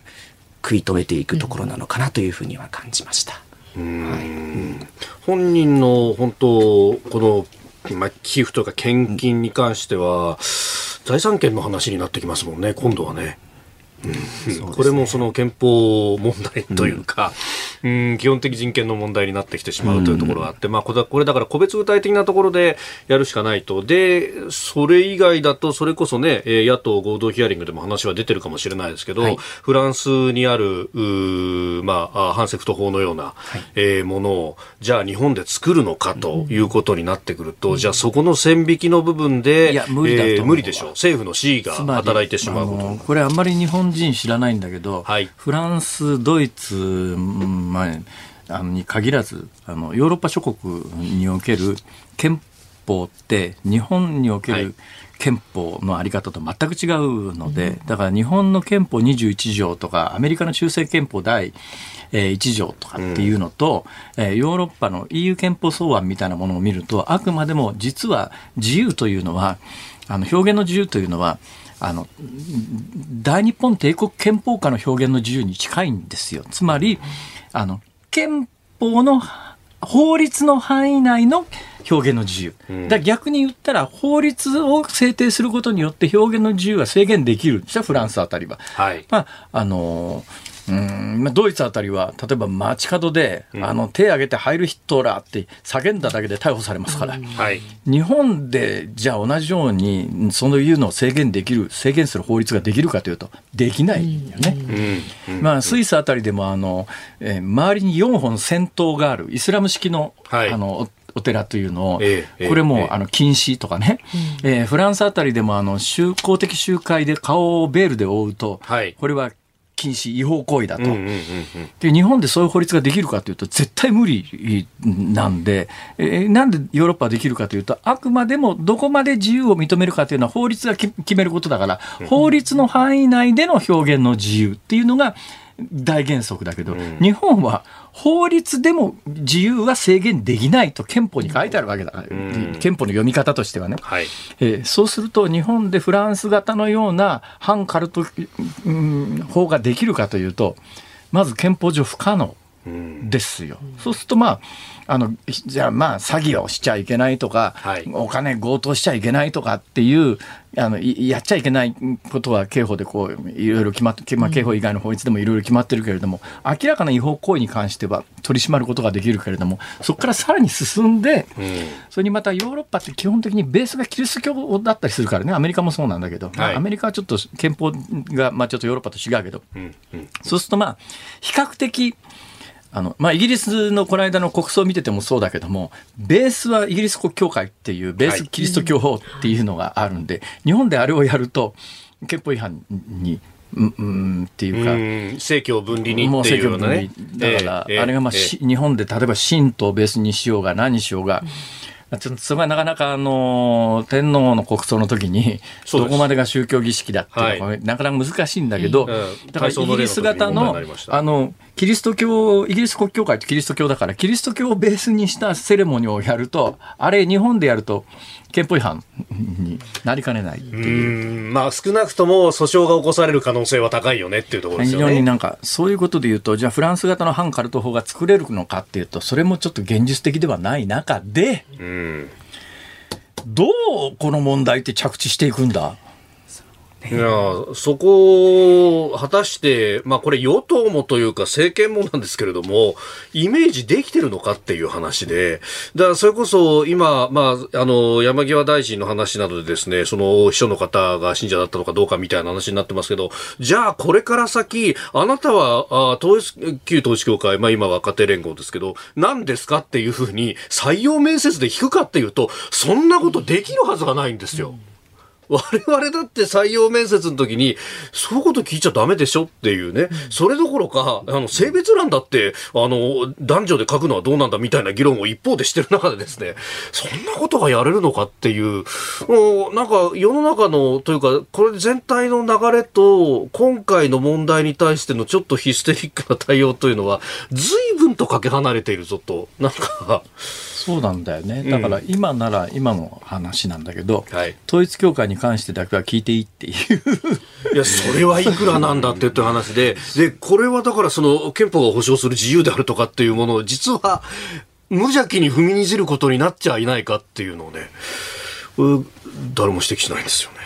食い止めていくところなのかなというふうには感じました。はい、本人の本当、この、まあ、寄付とか献金に関しては、財産権の話になってきますもんね、今度はね。うん。これもその憲法問題というか、うん、基本的人権の問題になってきてしまうというところがあって、まあ、これだから個別具体的なところでやるしかないと。で、それ以外だと、それこそね、野党合同ヒアリングでも話は出てるかもしれないですけど、はい、フランスにある、まあ、反セクト法のような、はい、えー、ものを、じゃあ日本で作るのかということになってくると、うん、じゃあそこの線引きの部分で、いや無理だと、えー、無理でしょう。政府の C が働いてしまうこと。これあんまり日本人知らないんだけど、はい、フランス、ドイツ、まあ、あのに限らずあのヨーロッパ諸国における憲法って日本における憲法のあり方と全く違うので、だから日本の憲法21条とかアメリカの中世憲法第1条とかっていうのと、うん、ヨーロッパの EU 憲法草案みたいなものを見るとあくまでも実は自由というのはあの表現の自由というのはあの大日本帝国憲法下の表現の自由に近いんですよ。つまりあの憲法の法律の範囲内の表現の自由。だ逆に言ったら法律を制定することによって表現の自由は制限できるんですよ、フランスあたりは。はい、まあ、あのーうん。ドイツあたりは例えば街角で、うん、あの手挙げて入るヒットラーって叫んだだけで逮捕されますから、うん。はい、日本でじゃあ同じようにそういうのを制限できる制限する法律ができるかというとできないよね。まあ、スイスあたりでもあの、えー、周りに4本戦闘があるイスラム式のはい、あのお寺というのを、ええ、これも、え、あの禁止とかね、うん、えー、フランスあたりでもあの宗公的集会で顔をベールで覆うと、はい、これは禁止、違法行為だと、で。日本でそういう法律ができるかというと、絶対無理なんで、えー、なんでヨーロッパはできるかというと、あくまでもどこまで自由を認めるかというのは法律が決めることだから、法律の範囲内での表現の自由っていうのが大原則だけど、日本は法律でも自由は制限できないと憲法に書いてあるわけだ。から、憲法の読み方としてはね、はい、えー、そうすると日本でフランス型のような反カルト、うん、法ができるかというとまず憲法上不可能ですよ。そうするとまああのじゃあまあ詐欺をしちゃいけないとか、はい、お金強盗しちゃいけないとかっていうあのやっちゃいけないことは刑法でこういろいろ決まって、まあ、刑法以外の法律でもいろいろ決まってるけれども、明らかな違法行為に関しては取り締まることができるけれどもそこからさらに進んで、うん、それにまたヨーロッパって基本的にベースがキリスト教だったりするからねアメリカもそうなんだけど、はい、アメリカはちょっと憲法が、まあ、ちょっとヨーロッパと違うけど、うん。うん、そうするとまあ比較的あの、まあ、イギリスのこの間の国葬を見ててもそうだけども、ベースはイギリス国教会っていう、ベースキリスト教法っていうのがあるんで、はい、日本であれをやると、憲法違反に、うんうんっていうか、政教分離にっていうようなね。だから、えー、あれがまあ、えー、日本で例えば神道をベースにしようが何にしようが、うん。ちょっとそれはなかなかあの天皇の国葬の時にどこまでが宗教儀式だっていうのは、なかなか難しいんだけど、だからイギリス型のあのキリスト教イギリス国教会ってキリスト教だからキリスト教をベースにしたセレモニーをやるとあれ日本でやると憲法違反になりかねないっていう。まあ少なくとも訴訟が起こされる可能性は高いよねっていうところですよね。非常になんかそういうことで言うとじゃあフランス型の反カルト法が作れるのかっていうとそれもちょっと現実的ではない中でどうこの問題って着地していくんだいやそこを果たして、まあ、これ与党もというか政権もなんですけれどもイメージできてるのかっていう話でだからそれこそ今、まあ、あの山際大臣の話などでですねその秘書の方が信者だったのかどうかみたいな話になってますけどじゃあこれから先あなたはあ統一旧統一教会、まあ、今は若手連合ですけど何ですかっていうふうに採用面接で聞くかっていうとそんなことできるはずがないんですよ。我々だって採用面接の時に、そういうこと聞いちゃダメでしょっていうね、それどころか、あの、性別欄だって、あの、男女で書くのはどうなんだみたいな議論を一方でしてる中でですね、そんなことがやれるのかっていう、もうなんか世の中の、というか、これ全体の流れと、今回の問題に対してのちょっとヒステリックな対応というのは、随分とかけ離れているぞと、なんか、そうなんだよね。だから今なら今の話なんだけど、うんはい、統一教会に関してだけは聞いていいっていう。いや、それはいくらなんだって言って話で、で、これはだからその憲法が保障する自由であるとかっていうものを実は無邪気に踏みにじることになっちゃいないかっていうのをね、誰も指摘しないんですよね。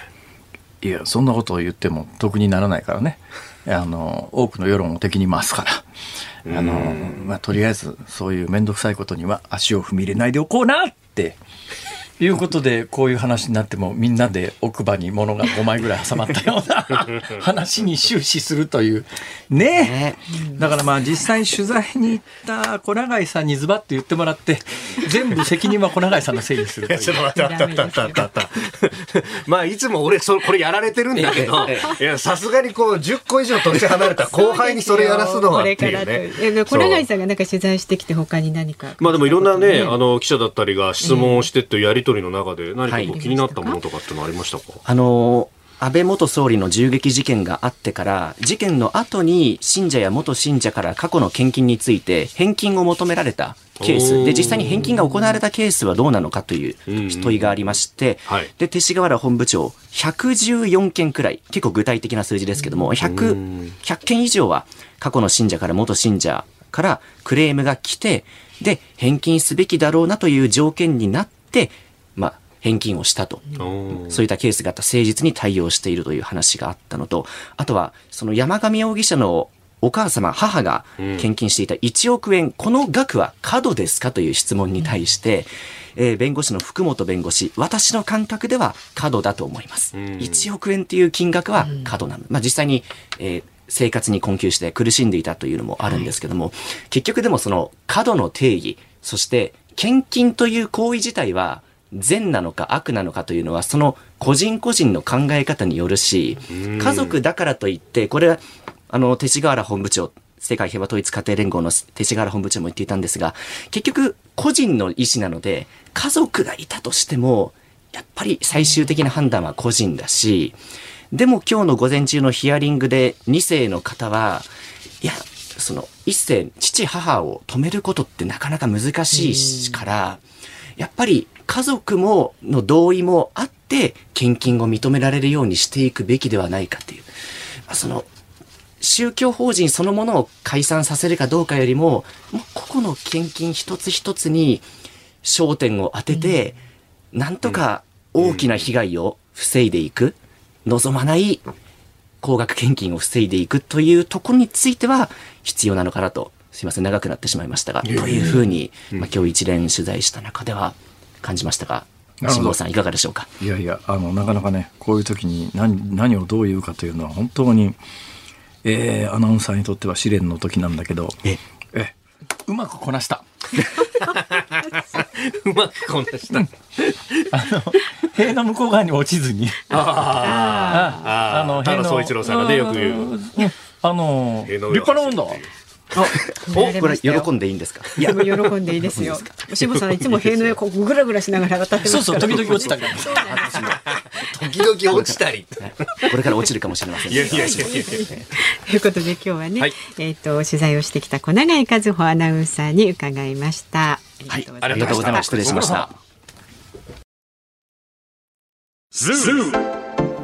いや、そんなことを言っても得にならないからね。あの、多くの世論を敵に回すから。あの、まあ、とりあえず、そういう面倒くさいことには足を踏み入れないでおこうなっていうことでこういう話になってもみんなで奥歯に物が5枚ぐらい挟まったような 話に終始するというね。だからまあ実際取材に行った小永井さんにズバッと言ってもらって全部責任は小永井さんのせいにするという。ちょっと待って待って待ってまあいつも俺そこれやられてるんだけど いやさすがにこう10個以上年離れた後輩にそれやらすのは っていうね。小永井さんがなんか取材してきて他に何か。まあでもいろんなねあの記者だったりが質問をしてってやり取りの中で何かこう気になったものとかってのありましたか、はい、あの安倍元総理の銃撃事件があってから、事件の後に信者や元信者から過去の献金について返金を求められたケース、で、実際に返金が行われたケースはどうなのかという問いがありまして、で、勅使河原本部長、114件くらい、結構具体的な数字ですけども、100、100件以上は過去の信者から元信者からクレームが来て、で、返金すべきだろうなという条件になって、まあ、返金をしたと。そういったケースがあった誠実に対応しているという話があったのと、あとは、その山上容疑者のお母様、母が献金していた1億円、うん、この額は過度ですかという質問に対して、うん、えー、弁護士の福本弁護士、私の感覚では過度だと思います。うん、1億円っていう金額は過度なの。まあ、実際に、えー生活に困窮して苦しんでいたというのもあるんですけども、はい、結局でもその過度の定義、そして献金という行為自体は善なのか悪なのかというのはその個人個人の考え方によるし家族だからといってこれはあの勅使河原本部長世界平和統一家庭連合の勅使河原本部長も言っていたんですが結局個人の意思なので家族がいたとしてもやっぱり最終的な判断は個人だしでも今日の午前中のヒアリングで2世の方はいやその一世父母を止めることってなかなか難しいからやっぱり家族もの同意もあって献金を認められるようにしていくべきではないかっていう、まあ、その宗教法人そのものを解散させるかどうかよりももう個々の献金一つ一つに焦点を当てて、うん、なんとか大きな被害を防いでいく、望まない高額献金を防いでいくというところについては必要なのかなと。すいません。長くなってしまいましたが、というふうに、まあ、今日一連取材した中では感じましたが。辛坊さんいかがでしょうか？いやいやあのなかなかねこういう時に何何をどう言うかというのは本当に、えー、アナウンサーにとっては試練の時なんだけどええ。うまくこなした。うまくこなした。あの塀の向こう側に落ちずに。あああの平野総一郎さんがねよく言う。あの立派なもんだ お、これ喜んでいいんですか？いや、喜んでいいですよ。渋さんいつも塀の上こうぐらぐらしながら渡ってそうそう、時々落ちたり。時々落ちたり。これから落ちるかもしれません。いやいやいやということで今日はね、えっと取材をしてきた小永井和穂アナウンサーに伺いました。はい、ありがとうございます。失礼しました。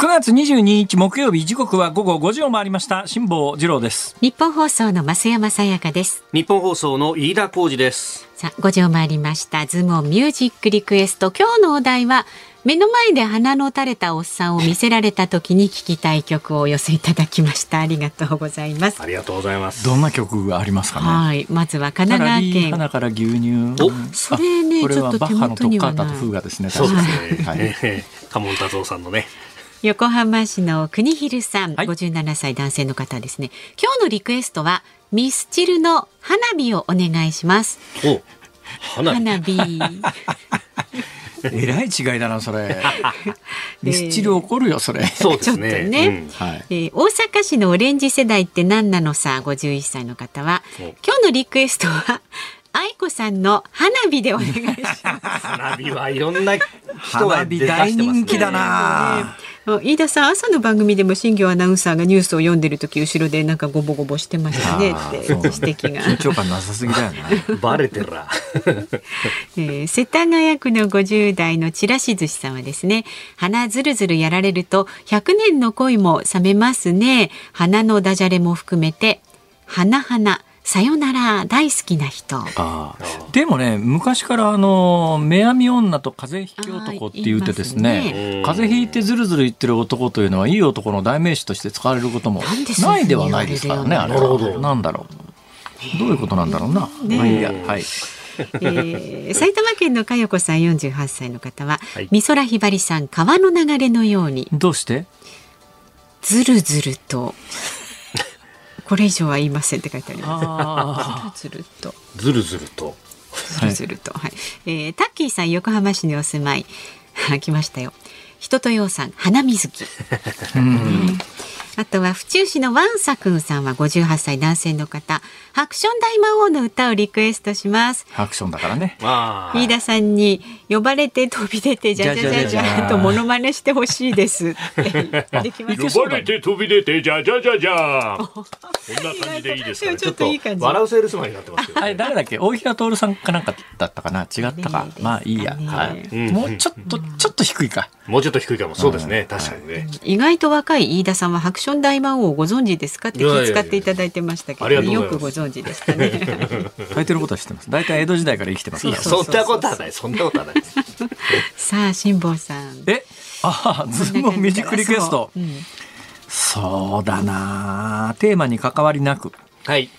9月22日木曜日時刻は午後5時を回りました。辛坊治郎です。日本放送の増山さやかです。日本放送の飯田浩二です。さあ5時を回りました。ズームミュージックリクエスト。今日のお題は目の前で鼻の垂れたおっさんを見せられた時に聞きたい曲をお寄せいただきました。ありがとうございます。ありがとうございます。どんな曲がありますかね？はいまずは神奈川県。鼻から牛乳。おそれねこれはちょっと手バッハの元にはない。トッカータと風雅ですねそうですね、はい。ええカモン達夫さんのね横浜市の国広さん、はい。57歳男性の方ですね。今日のリクエストはミスチルの花火をお願いします。お花火。花火。えらい違いだなそれ。ミスチル怒るよそれ。そうですね。ね。はいえー大阪市のオレンジ世代って何なのさ51歳の方は。お今日のリクエストは愛子さんの花火でお願いします。花火はいろんな人が花火出大してますね。人気だな。あ飯田さん朝の番組でも新業アナウンサーがニュースを読んでる時後ろでなんかゴボゴボしてましたね。って指摘が緊張感なさすぎだよな。バレてらえー世田谷区の50代のちらし寿司さんはですね鼻ずるずるやられると100年の恋も冷めますね。鼻のダジャレも含めて花花さよなら大好きな人。ああでもね昔からあの目やみ女と風邪ひき男って言うてですねね。風邪ひいてずるずる言ってる男というのはいい男の代名詞として使われることもないではないですからねなるほど。はなんだろう。どういうことなんだろうな、ね。まあいいや。はい。えー埼玉県の佳代子さん48歳の方は、はい。美空ひばりさん川の流れのように。どうして？ずるずるとこれ以上は言いませんって書いてあります。あずるずると。ずるずると。ずるずると、はい。えータッキーさん横浜市にお住まい。来ましたよ。人とようさん花水木あとは府中市のワンサくんさんは58歳男性の方ハクション大魔王の歌をリクエストします。アクションだからね。あ。飯田さんに呼ばれて飛び出てじゃじゃじゃじゃとモノマネしてほしいですって。できます呼ばれて飛び出てじゃじゃじゃじゃこんな感じでいいですかね。ちょっといい感じ。笑うセールスマンになってますけどあれ誰だっけ？大平徹さんかなんかだったかな？違ったかね。えまあいいや、ねえはい。うんもうちょっとちょっと低いか。もうちょっと低いかも。そうですね。確かにね。意外と若い飯田さんはハクション大魔王をご存知ですか？って気遣っていただいてましたけどよくご存知でしたね。書いてることは知ってます。大体江戸時代から生きてます。そんなことはない。そんなことはない さあ辛坊さん。えああズームミュージックリクエスト。そうだなテーマに関わりなく。はい。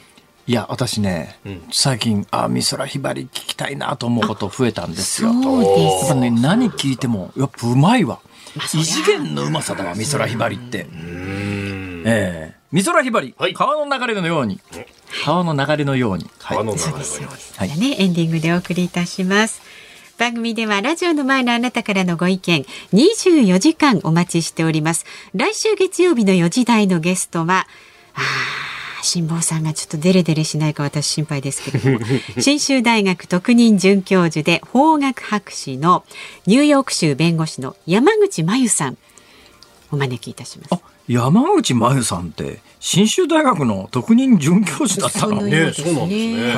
いや私ね、うん。最近あ美空ひばり聞きたいなと思うこと増えたんですよ。そうやですっぱね何聞いてもやっぱうまいわ。異次元のうまさだわ美空ひばりって。うん。ええ。美空ひばり、はい。川の流れのように。川の流れのように。はい。川の流れそうのように。ですそうです、ね。エンディングでお送りいたします。番組ではラジオの前のあなたからのご意見24時間お待ちしております。来週月曜日の4時台のゲストはあー辛坊さんがちょっとデレデレしないか私心配ですけれども 信州大学特任准教授で法学博士のニューヨーク州弁護士の山口真由さんお招きいたします。あ山口真由さんって信州大学の特任准教授だったの？ね。そうなんですね。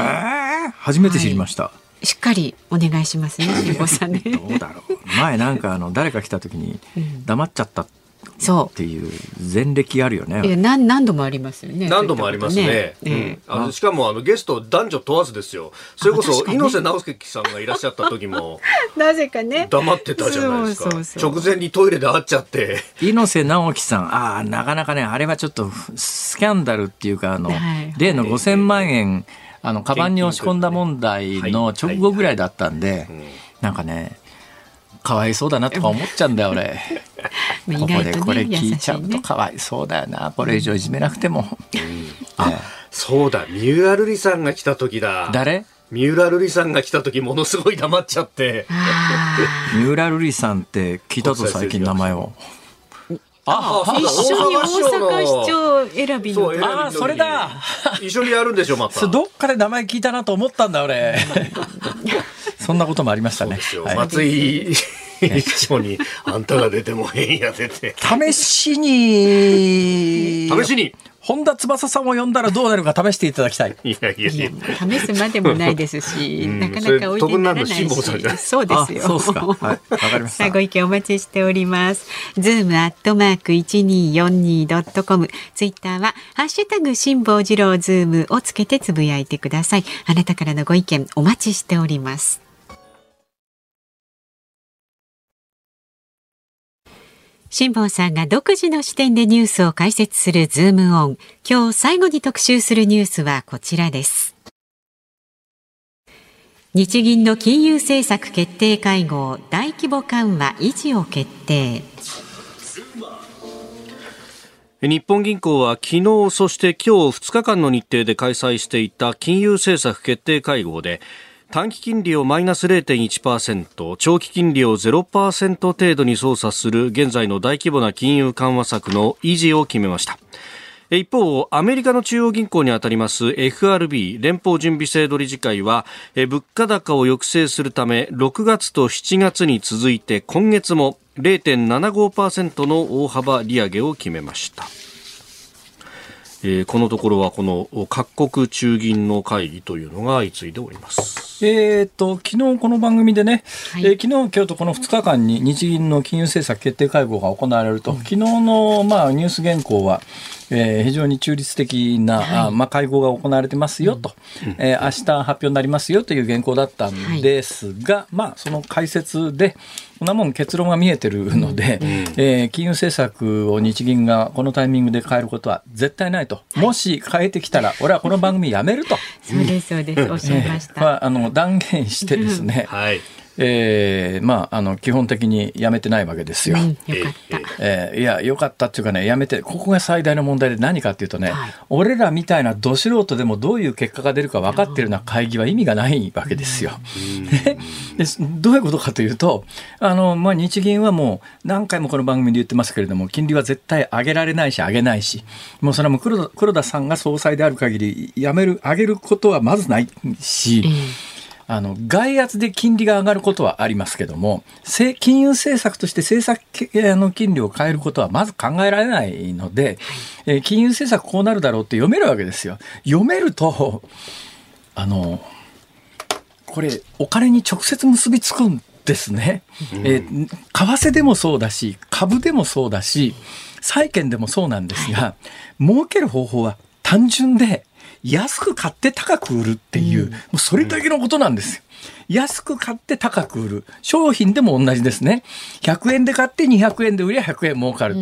え初めて知りました。しっかりお願いしますね辛坊さんね。どうだろう。前なんかあの誰か来た時に黙っちゃったうていう前歴あるよね。いや何何度もありますよね。何度もありますね。そうんねあのしかもあのゲスト男女問わずですよ。それこそ猪瀬直樹さんがいらっしゃった時もええ なぜかね。黙ってたじゃないですか。直前にトイレで会っちゃって。猪瀬直樹さん、ああ、なかなかね、あれはちょっとスキャンダルっていうか、あの、はい例の5000万円、あの、カバンに押し込んだ問題の直後ぐらいだったんで、なんかね、かわいそうだなとか思っちゃうんだよ、俺。まあここでこれ聞いちゃうとね。かわいそうだよな。これ以上いじめなくても。えそうだ、三浦瑠麗さんが来た時だえ。誰？三浦瑠麗さんが来た時ものすごい黙っちゃって三浦瑠麗さんって聞いたぞ最近名前を。ああ、一緒に大阪市長選びの。ああ、それだ。一緒にやるんでしょ、また。どっかで名前聞いたなと思ったんだ、俺。そんなこともありましたね。はい、松井 市長に、あんたが出ても変や出て。試しに。試しに。本田翼さんを呼んだらどうなるか試していただきたい。いやいやいや試すまでもないですし、なかなかおいでならないし。そうですよ。そうですか。はい。わかりました。ご意見お待ちしております。ズームアットマーク一二四二ドットコム。ツイッターはハッシュタグ辛坊治郎ズームをつけてつぶやいてください。あなたからのご意見お待ちしております。辛坊さんが独自の視点でニュースを解説するズームオン。今日最後に特集するニュースはこちらです。日銀の金融政策決定会合大規模緩和維持を決定。日本銀行は昨日そして今日2日間の日程で開催していた金融政策決定会合で短期金利をマイナス0.1%長期金利を0%程度に操作する現在の大規模な金融緩和策の維持を決めました一方、アメリカの中央銀行にあたります FRB 連邦準備制度理事会は物価高を抑制するため6月と7月に続いて今月も0.75%の大幅利上げを決めました。えー、このところはこの各国中銀の会議というのが相次いでおります。えーと、昨日この番組でね、はい、えー、昨日今日とこの2日間に日銀の金融政策決定会合が行われると、うん、昨日の、まあ、ニュース原稿は、えー、非常に中立的な、はい、あまあ、会合が行われてますよと、うん、えー、明日発表になりますよという原稿だったんですが、はい、まあ、その解説で、こんなもん結論が見えてるので、うん、えー、金融政策を日銀がこのタイミングで変えることは絶対ないと、もし変えてきたら、俺はこの番組やめると。そうです、そうです、おっしゃいました。まあ、あの断言してですね、はいえー、まあ、あの、基本的にやめてないわけですよ。うん、よかった。えー、いや、よかったっていうかね、やめて、ここが最大の問題で何かっていうとね、はい、俺らみたいなど素人でもどういう結果が出るか分かってるような会議は意味がないわけですよ。でどういうことかというと、あの、まあ、日銀はもう何回もこの番組で言ってますけれども、金利は絶対上げられないし、上げないし、もうそれはもう黒田黒田さんが総裁である限り、やめる、上げることはまずないし、うんあの外圧で金利が上がることはありますけども金融政策として政策の金利を変えることはまず考えられないので、え金融政策こうなるだろうって読めるわけですよ。読めるとあのこれお金に直接結びつくんですね、うん、えー、為替でもそうだし株でもそうだし債券でもそうなんですが儲ける方法は単純で安く買って高く売るっていう、もうそれだけのことなんですよ。安く買って高く売る。商品でも同じですね。100円で買って200円で売りゃ100円儲かる。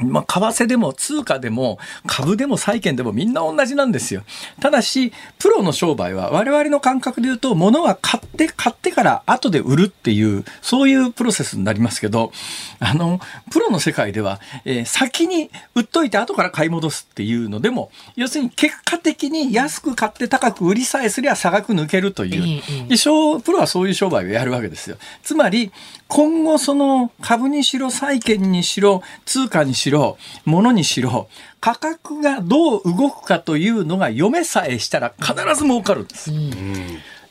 うんまあ、為替でも通貨でも株でも債券でもみんな同じなんですよ。ただし、プロの商売は我々の感覚で言うと、物は買って、買ってから後で売るっていう、そういうプロセスになりますけど、あの、プロの世界では、えー、先に売っといて後から買い戻すっていうのでも、要するに結果的に安く買って高く売りさえすりゃ差額抜けるという。で、プロはそういう商売をやるわけですよ。つまり、今後その株にしろ債券にしろ通貨にしろ物にしろ価格がどう動くかというのが読めさえしたら必ず儲かるんです。うん、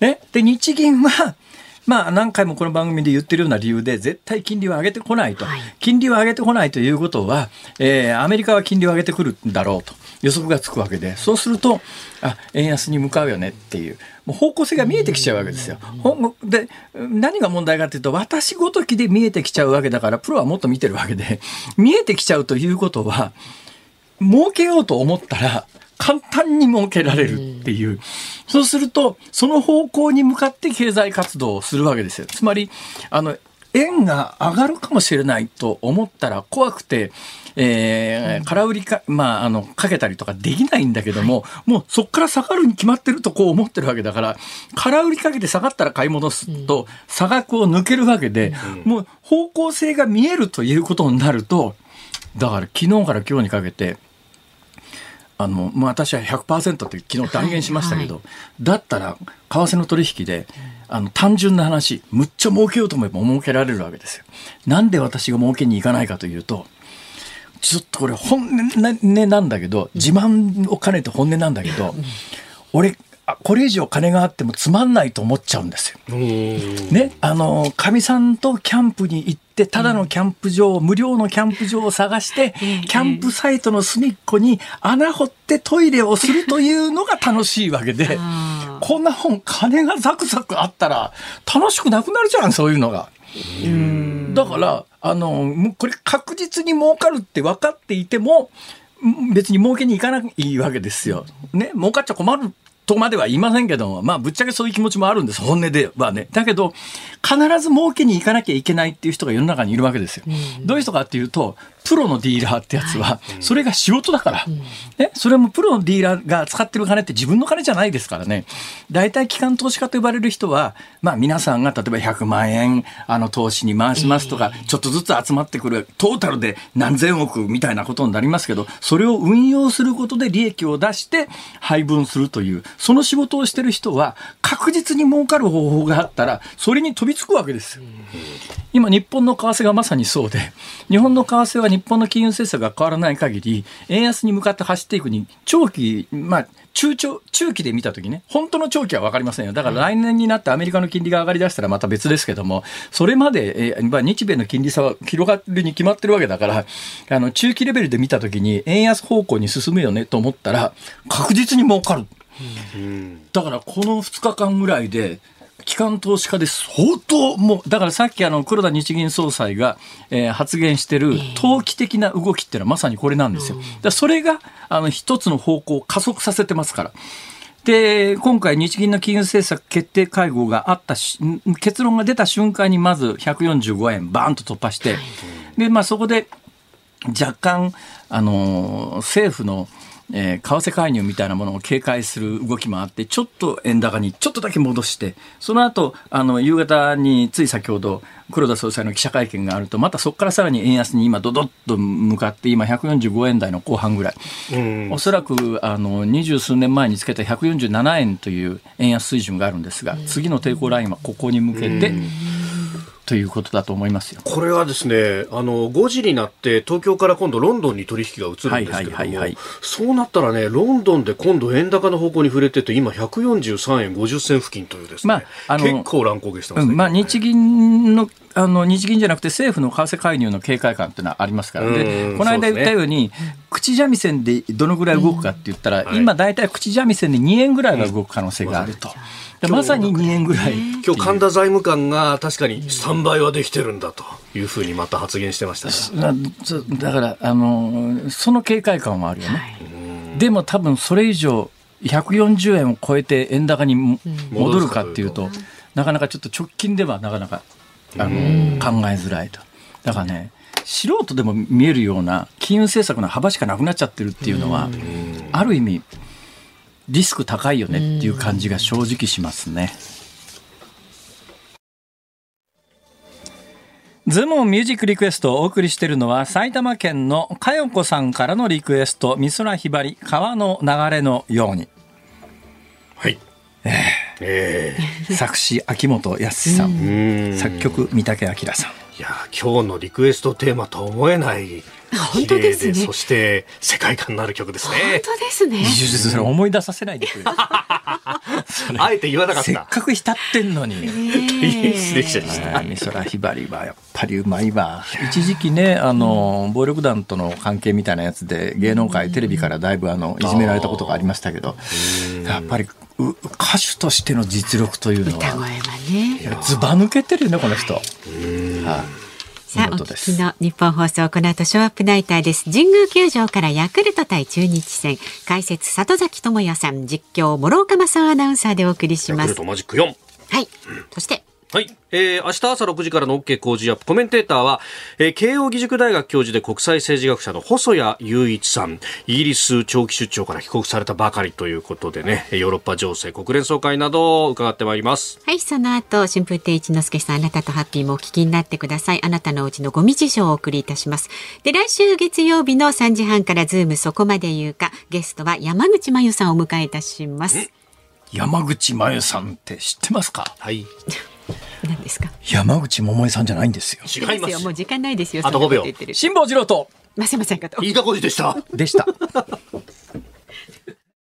ね、で日銀はまあ、何回もこの番組で言ってるような理由で、絶対金利を上げてこないと、はい、金利を上げてこないということは、えー、アメリカは金利を上げてくるんだろうと予測がつくわけで、そうすると、あ円安に向かうよねっていう、もう方向性が見えてきちゃうわけですよ。で、何が問題かというと、私ごときで見えてきちゃうわけだから、プロはもっと見てるわけで、見えてきちゃうということは、儲けようと思ったら、簡単に設けられるっていう。そうすると、その方向に向かって経済活動をするわけですよ。つまり、あの、円が上がるかもしれないと思ったら怖くて、えー、空売りか、まあ、あの、かけたりとかできないんだけども、はい、もうそこから下がるに決まってるとこう思ってるわけだから、空売りかけて下がったら買い戻すと、差額を抜けるわけで、うん、もう方向性が見えるということになると、だから昨日から今日にかけて、あの、まあ、私は100%って昨日断言しましたけど、はい。はい、だったら、為替の取引で、あの、単純な話、むっちゃ儲けようと思えば儲けられるわけですよ。なんで私が儲けに行かないかというと、ちょっとこれ本音なんだけど、自慢を兼ねて本音なんだけど、俺、これ以上金があってもつまんないと思っちゃうんですよ。ね、あの、かみさんとキャンプに行って、ただのキャンプ場、無料のキャンプ場を探して、キャンプサイトの隅っこに穴掘ってトイレをするというのが楽しいわけで、こんな本、金がザクザクあったら楽しくなくなるじゃん、そういうのが。だから、あの、これ確実に儲かるって分かっていても、別に儲けに行かないわけですよ。ね、儲かっちゃ困るとまでは言いませんけども、まあ、ぶっちゃけそういう気持ちもあるんです、本音ではね。だけど、必ず儲けに行かなきゃいけないっていう人が世の中にいるわけですよ。どういう人かっていうと、プロのディーラーってやつは、それが仕事だから、ね、それもプロのディーラーが使ってる金って自分の金じゃないですからね。大体機関投資家と呼ばれる人は、まあ皆さんが例えば100万円あの投資に回しますとか、ちょっとずつ集まってくるトータルで何千億みたいなことになりますけど、それを運用することで利益を出して配分するという、その仕事をしてる人は確実に儲かる方法があったら、それに飛びつくわけです。よ。今日本の為替がまさにそうで、日本の為替は日本の金融政策が変わらない限り、円安に向かって走っていくに、長期、まあ、中長、中期で見たときね、本当の長期は分かりませんよ。だから来年になってアメリカの金利が上がりだしたらまた別ですけども、それまで、えー、まあ、日米の金利差は広がるに決まってるわけだから、あの、中期レベルで見たときに、円安方向に進むよねと思ったら、確実に儲かる。だからこの2日間ぐらいで、機関投資家で相当もうだからさっきあの黒田日銀総裁が、えー、発言してる投機的な動きっていうのはまさにこれなんですよ。だそれがあの一つの方向を加速させてますから。で、今回日銀の金融政策決定会合があったし、結論が出た瞬間にまず145円バーンと突破して、で、まあそこで若干、あの、政府のえー、為替介入みたいなものを警戒する動きもあって、ちょっと円高にちょっとだけ戻して、その後、あの、夕方につい先ほど、黒田総裁の記者会見があると、またそこからさらに円安に今、どどっと向かって、今、145円台の後半ぐらい、おそらくあの二十数年前につけた147円という円安水準があるんですが、次の抵抗ラインはここに向けて、ということだと思いますよ。これはですねあの5時になって東京から今度ロンドンに取引が移るんですけれども、そうなったらねロンドンで今度円高の方向に触れてて今143円50銭付近というですね、まあ、あの結構乱高下してます、ね、うん、まあ、日銀のあの日銀じゃなくて政府の為替介入の警戒感っていうのはありますから。でこの間言ったように、ね、口三味線でどのぐらい動くかって言ったら、うん、今大体口三味線で2円ぐらいが動く可能性があると。うんまさに2年ぐらい。今日神田財務官が確かに3倍はできてるんだというふうにまた発言してましただからあのその警戒感はあるよね、はい、でも多分それ以上140円を超えて円高に戻るかっていうと、なかなかちょっと直近ではなかなかあの考えづらいとだからね素人でも見えるような金融政策の幅しかなくなっちゃってるっていうのはある意味リスク高いよねっていう感じが正直しますね。ズモンミュージックリクエストをお送りしているのは埼玉県のかよこさんからのリクエスト美空ひばり川の流れのように。はい。えー、えー、作詞秋元康さん作曲三宅明さんいや今日のリクエストテーマと思えない本当ですね。そして世界観のある曲ですね。本当ですね。それ思い出させないでくれ。あえて言わなかった。せっかく浸ってんのに。失礼しました。美空ひばりはやっぱりうまいわ。一時期ね、あの、暴力団との関係みたいなやつで芸能界、テレビからだいぶあの、いじめられたことがありましたけど、やっぱり歌手としての実力というのは、ね、ずば抜けてるよね、この人。はいさあ、お聞きの日本放送、この後、ショーアップナイターです。神宮球場からヤクルト対中日戦、解説、里崎智也さん、実況、諸岡正アナウンサーでお送りします。マジック4。はい。そして、はい。えー、明日朝6時からの OK 工事アップ。コメンテーターは、えー、慶應義塾大学教授で国際政治学者の細谷雄一さん。イギリス長期出張から帰国されたばかりということでね、ヨーロッパ情勢、国連総会などを伺ってまいります。はい、その後、春風亭一之輔さん、あなたとハッピーもお聞きになってください。あなたのうちのゴミ事情をお送りいたします。で、来週月曜日の3時半からズームそこまで言うか、ゲストは山口真由さんをお迎えいたします。山口真由さんって知ってますか？はい。何ですか？山口百恵さんじゃないんですよ。違います。もう時間ないですよ。あと5秒。辛坊治郎とませませんかと。飯田浩二でした。でした